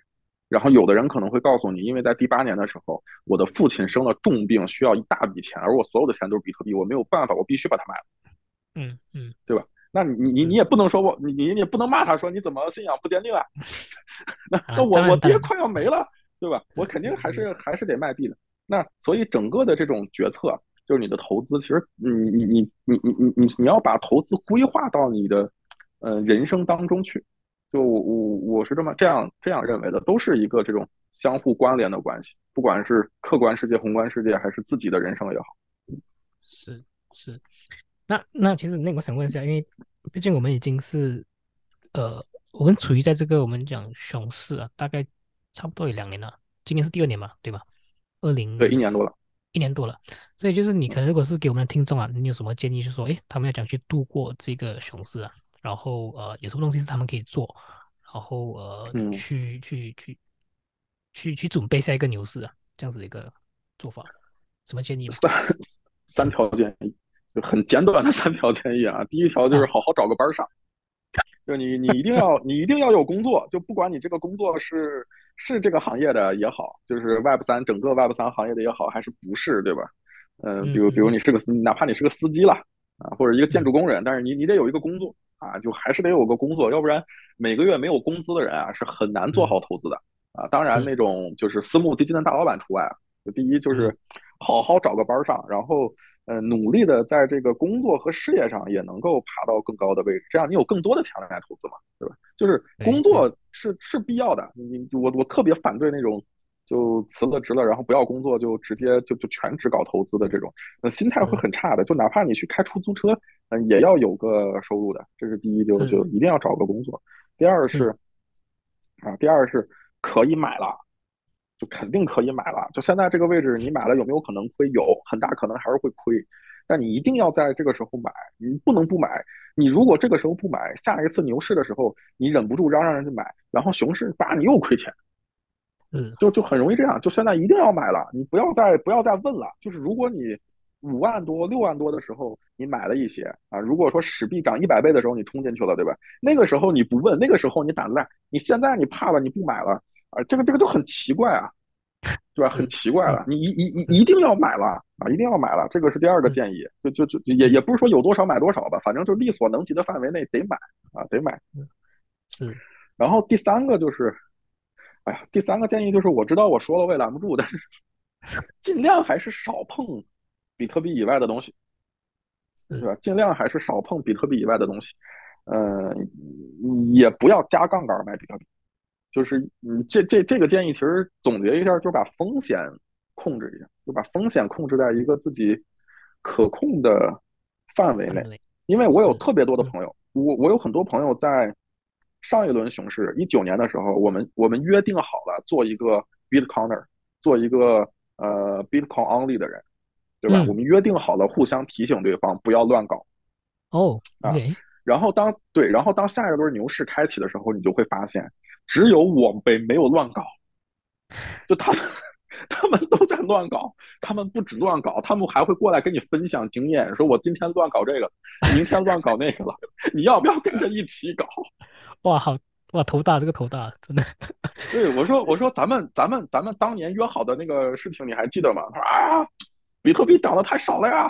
Speaker 3: 然后有的人可能会告诉你，因为在第八年的时候，我的父亲生了重病，需要一大笔钱，而我所有的钱都是比特币，我没有办法，我必须把它卖了。
Speaker 1: 嗯嗯，
Speaker 3: 对吧？那你你你也不能说我你你你不能骂他说你怎么信仰不坚定啊？那那我我爹快要没了，对吧？我肯定还是还是得卖币的。那所以整个的这种决策，就是你的投资，其实你你你你你你你你要把投资规划到你的呃人生当中去。就我我是这么这样这样认为的，都是一个这种相互关联的关系，不管是客观世界、宏观世界，还是自己的人生也好。
Speaker 1: 是是。那那其实那我想问一下，因为毕竟我们已经是呃，我们处于在这个我们讲熊市啊，大概差不多有两年了，今年是第二年嘛，对吧？二零
Speaker 3: 对一年多了，
Speaker 1: 一年多了。所以就是你可能如果是给我们的听众啊，你有什么建议，就说哎，他们要讲去度过这个熊市啊，然后呃，有什么东西是他们可以做，然后呃，去去去去去准备下一个牛市啊，这样子的一个做法，什么建议？
Speaker 3: 三三条建议。就很简短的三条建议啊，第一条就是好好找个班上，就你你一定要你一定要有工作，就不管你这个工作是是这个行业的也好，就是 Web 三整个 Web 三行业的也好，还是不是，对吧？嗯，比如比如你是个哪怕你是个司机了啊，或者一个建筑工人，但是你你得有一个工作啊，就还是得有个工作，要不然每个月没有工资的人啊是很难做好投资的啊。当然，那种就是私募基金的大老板除外。第一就是好好找个班上，然后呃努力的在这个工作和事业上也能够爬到更高的位置，这样你有更多的钱来投资嘛，对吧？就是工作是是必要的。你我我特别反对那种。就辞了职了，然后不要工作，就直接就就全职搞投资的这种，那心态会很差的。就哪怕你去开出租车，嗯，也要有个收入的。这是第一，就就一定要找个工作。第二是，啊，第二是可以买了，就肯定可以买了。就现在这个位置，你买了有没有可能亏？有很大可能还是会亏。但你一定要在这个时候买，你不能不买。你如果这个时候不买，下一次牛市的时候，你忍不住嚷嚷着去买，然后熊市叭，你又亏钱。
Speaker 1: 嗯，
Speaker 3: 就就很容易这样，就现在一定要买了，你不要再不要再问了。就是如果你五万多、六万多的时候你买了一些啊，如果说史币涨一百倍的时候你冲进去了，对吧？那个时候你不问，那个时候你胆子大。你现在你怕了，你不买了啊，这个这个就很奇怪啊，对吧？很奇怪了，你一一一一定要买了啊，一定要买了，这个是第二个建议。就就就也也不是说有多少买多少吧，反正就力所能及的范围内得买啊，得买。
Speaker 1: 嗯，
Speaker 3: 然后第三个就是。哎呀，第三个建议就是，我知道我说了我也拦不住，但是尽量还是少碰比特币以外的东西，对吧？尽量还是少碰比特币以外的东西，呃，也不要加杠杆买比特币。就是嗯这这这个建议，其实总结一下，就是把风险控制一下，就把风险控制在一个自己可控的范围内。因为我有特别多的朋友，我我有很多朋友在。上一轮熊市，一九年的时候，我们我们约定好了做一个 Bitcoiner，做一个呃 Bitcoin only 的人，对吧？我们约定好了，互相提醒对方不要乱搞。
Speaker 1: 哦，
Speaker 3: 啊，然后当对，然后当下一轮牛市开启的时候，你就会发现，只有我被没有乱搞，就他们他们都在乱搞，他们不止乱搞，他们还会过来跟你分享经验，说我今天乱搞这个，明天乱搞那个了，你要不要跟着一起搞？
Speaker 1: 哇，好哇，头大，这个头大，真的。
Speaker 3: 对，我说，我说，咱们，咱们，咱们当年约好的那个事情，你还记得吗？他说啊，比特币涨得太少了呀，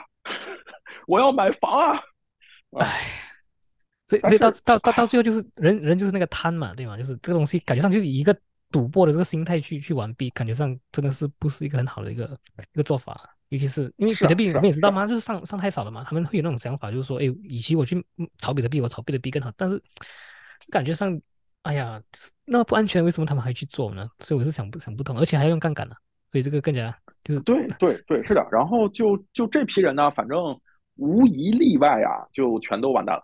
Speaker 3: 我要买房啊。
Speaker 1: 哎，所以，所以到到到到最后，就是人人就是那个贪嘛，对吗？就是这个东西，感觉上就是一个赌博的这个心态去去玩币，感觉上真的是不是一个很好的一个一个做法。尤其是因为比特币，你们也知道吗？就是上上太少了嘛，他们会有那种想法，就是说，哎，与其我去炒比特币，我炒比特币更好，但是。感觉上，哎呀，那么不安全，为什么他们还去做呢？所以我是想不想不通，而且还要用杠杆呢，所以这个更加就是
Speaker 3: 对对对，是的。然后就就这批人呢，反正无一例外啊，就全都完蛋了。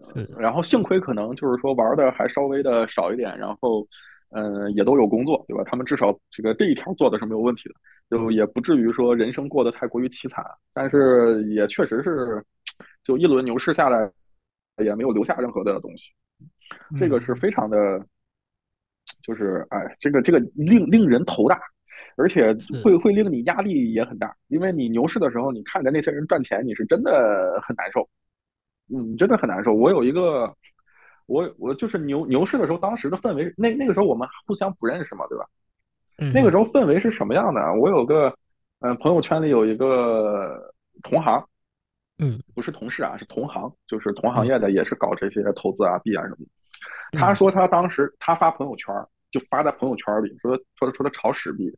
Speaker 1: 是，
Speaker 3: 然后幸亏可能就是说玩的还稍微的少一点，然后嗯，也都有工作，对吧？他们至少这个这一条做的是没有问题的，就也不至于说人生过得太过于凄惨。但是也确实是，就一轮牛市下来，也没有留下任何的东西。这个是非常的，就是哎，这个这个令令人头大，而且会会令你压力也很大，因为你牛市的时候，你看着那些人赚钱，你是真的很难受，嗯，真的很难受。我有一个，我我就是牛牛市的时候，当时的氛围，那那个时候我们互相不认识嘛，对吧？那个时候氛围是什么样的？我有个嗯，朋友圈里有一个同行。
Speaker 1: 嗯，
Speaker 3: 不是同事啊，是同行，就是同行业的，也是搞这些投资啊、币啊什么的。他说他当时他发朋友圈，就发在朋友圈里说说说他炒史币，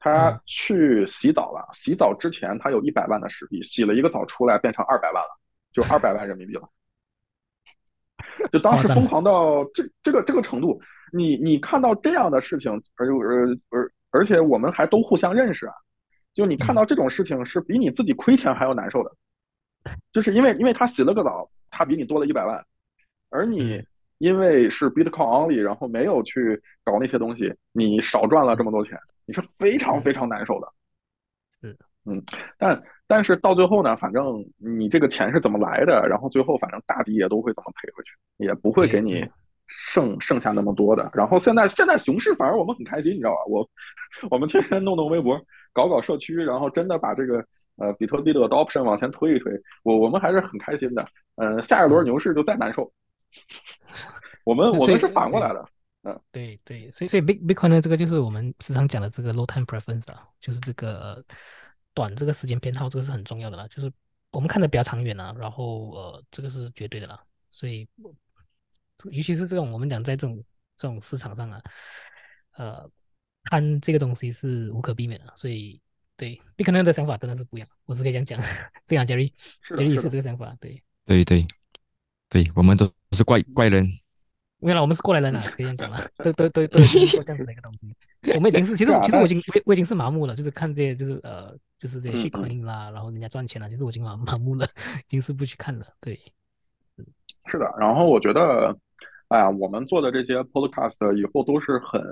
Speaker 3: 他去洗澡了，洗澡之前他有一百万的史币，洗了一个澡出来变成二百万了，就二百万人民币了。就当时疯狂到这这个这个程度，你你看到这样的事情，而而而而且我们还都互相认识啊，就你看到这种事情是比你自己亏钱还要难受的。就是因为因为他洗了个澡，他比你多了一百万，而你因为是 Bitcoin only，然后没有去搞那些东西，你少赚了这么多钱，你是非常非常难受的。
Speaker 1: 是，
Speaker 3: 嗯，但但是到最后呢，反正你这个钱是怎么来的，然后最后反正大抵也都会怎么赔回去，也不会给你剩剩下那么多的。然后现在现在熊市反而我们很开心，你知道吧？我我们天天弄弄微博，搞搞社区，然后真的把这个。呃，比特币的 adoption 往前推一推，我我们还是很开心的。嗯，下一轮牛市就再难受。我们我们是反过来的。嗯，
Speaker 1: 对对，所以所以 big Bitcoin 呢，这个就是我们时常讲的这个 low time preference 啊，就是这个短这个时间编号，这个是很重要的啦。就是我们看的比较长远啊，然后呃，这个是绝对的啦。所以，尤其是这种我们讲在这种这种市场上啊。呃，看这个东西是无可避免的，所以对，你可能的想法真的是不一样，我是可以这样讲，这样 Jerry，Jerry 也是这个想法，对，
Speaker 2: 对对对，我们都是怪怪人。
Speaker 1: 原来我们是过来人啊，可以这样讲了，都都都都经历过这样子的一个东西。我们已经是，其实其实我已经我我已经是麻木了，就是看这些就是呃就是这些虚空啦，然后人家赚钱了，其实我已经麻麻木了，已经是不去看了。对，
Speaker 3: 是的。然后我觉得，哎呀，我们做的这些 podcast 以后都是很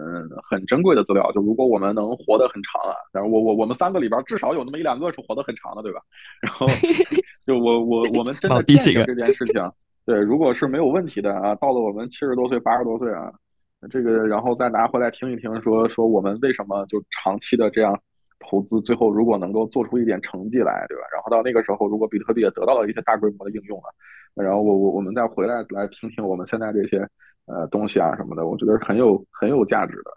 Speaker 3: 很珍贵的资料。就如果我们能活得很长啊，然后我我我们三个里边至少有那么一两个是活得很长的，对吧？然后就我我我们真的见识这件事情。对，如果是没有问题的啊，到了我们七十多岁、八十多岁啊，这个然后再拿回来听一听，说说我们为什么就长期的这样投资，最后如果能够做出一点成绩来，对吧？然后到那个时候，如果比特币也得到了一些大规模的应用了，然后我我我们再回来来听听我们现在这些呃东西啊什么的，我觉得是很有很有价值的。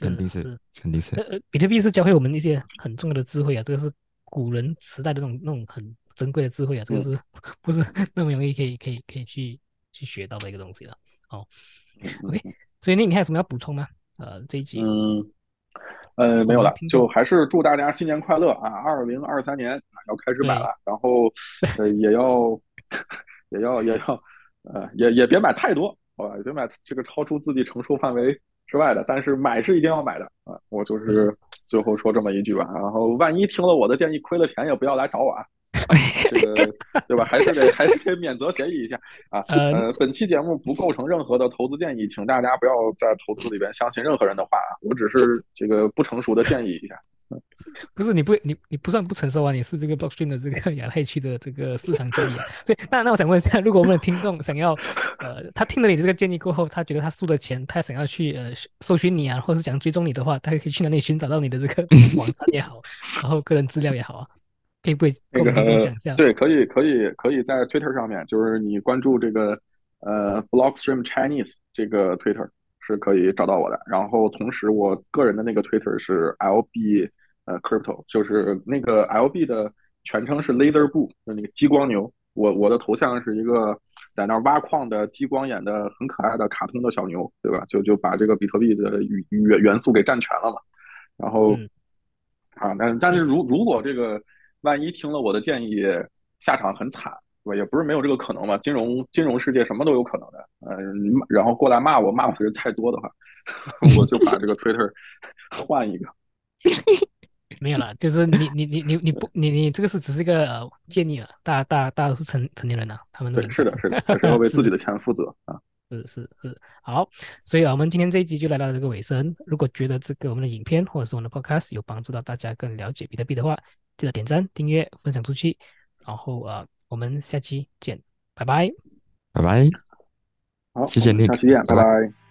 Speaker 2: 肯定是，肯定是。
Speaker 1: 呃，比特币是教会我们一些很重要的智慧啊，这个是古人时代的那种那种很。珍贵的智慧啊，这个是 不是那么容易可以可以可以去去学到的一个东西了？哦，OK，所以那你还有什么要补充吗？呃，这一集
Speaker 3: 嗯呃没有了，就还是祝大家新年快乐啊！二零二三年要开始买了，然后呃也要也要也要呃也也别买太多，好吧？别买这个超出自己承受范围之外的，但是买是一定要买的啊！我就是最后说这么一句吧，然后万一听了我的建议亏了钱，也不要来找我啊！这个 对吧？还是得还是得免责协议一下啊。呃，本期节目不构成任何的投资建议，请大家不要在投资里边相信任何人的话啊。我只是这个不成熟的建议一下。
Speaker 1: 不是你不你你不算不成熟啊，你是这个 blockchain 的这个亚太区的这个市场经理啊。所以那那我想问一下，如果我们的听众想要呃，他听了你这个建议过后，他觉得他输了钱，他想要去呃搜寻你啊，或者是想追踪你的话，他可以去哪里寻找到你的这个网站也好，然后个人资料也好啊？可以不那个
Speaker 3: 对，可以可以可以在 Twitter 上面，就是你关注这个呃 Blockstream Chinese 这个 Twitter 是可以找到我的。然后同时我个人的那个 Twitter 是 LB 呃 Crypto，就是那个 LB 的全称是 Laser Bull，就那个激光牛。我我的头像是一个在那挖矿的激光眼的很可爱的卡通的小牛，对吧？就就把这个比特币的元元素给占全了嘛。然后啊，但但是如如果这个万一听了我的建议，下场很惨，对吧？也不是没有这个可能嘛。金融金融世界什么都有可能的。嗯，然后过来骂我，骂我的人太多的话，我就把这个 Twitter 换一个。
Speaker 1: 没有了，就是你你你你你不你你这个是只是一个建议了。大大大多数成成年人呢，他们
Speaker 3: 对是的是的，还是要为自己的钱负责啊。
Speaker 1: 是是是，好，所以啊，我们今天这一集就来到这个尾声。如果觉得这个我们的影片或者是我们的 Podcast 有帮助到大家更了解比特币的话，记得点赞、订阅、分享出去，然后啊，我们下期见，拜拜，
Speaker 2: 拜拜，
Speaker 3: 好，
Speaker 2: 谢谢你，
Speaker 3: 下期见，拜。拜。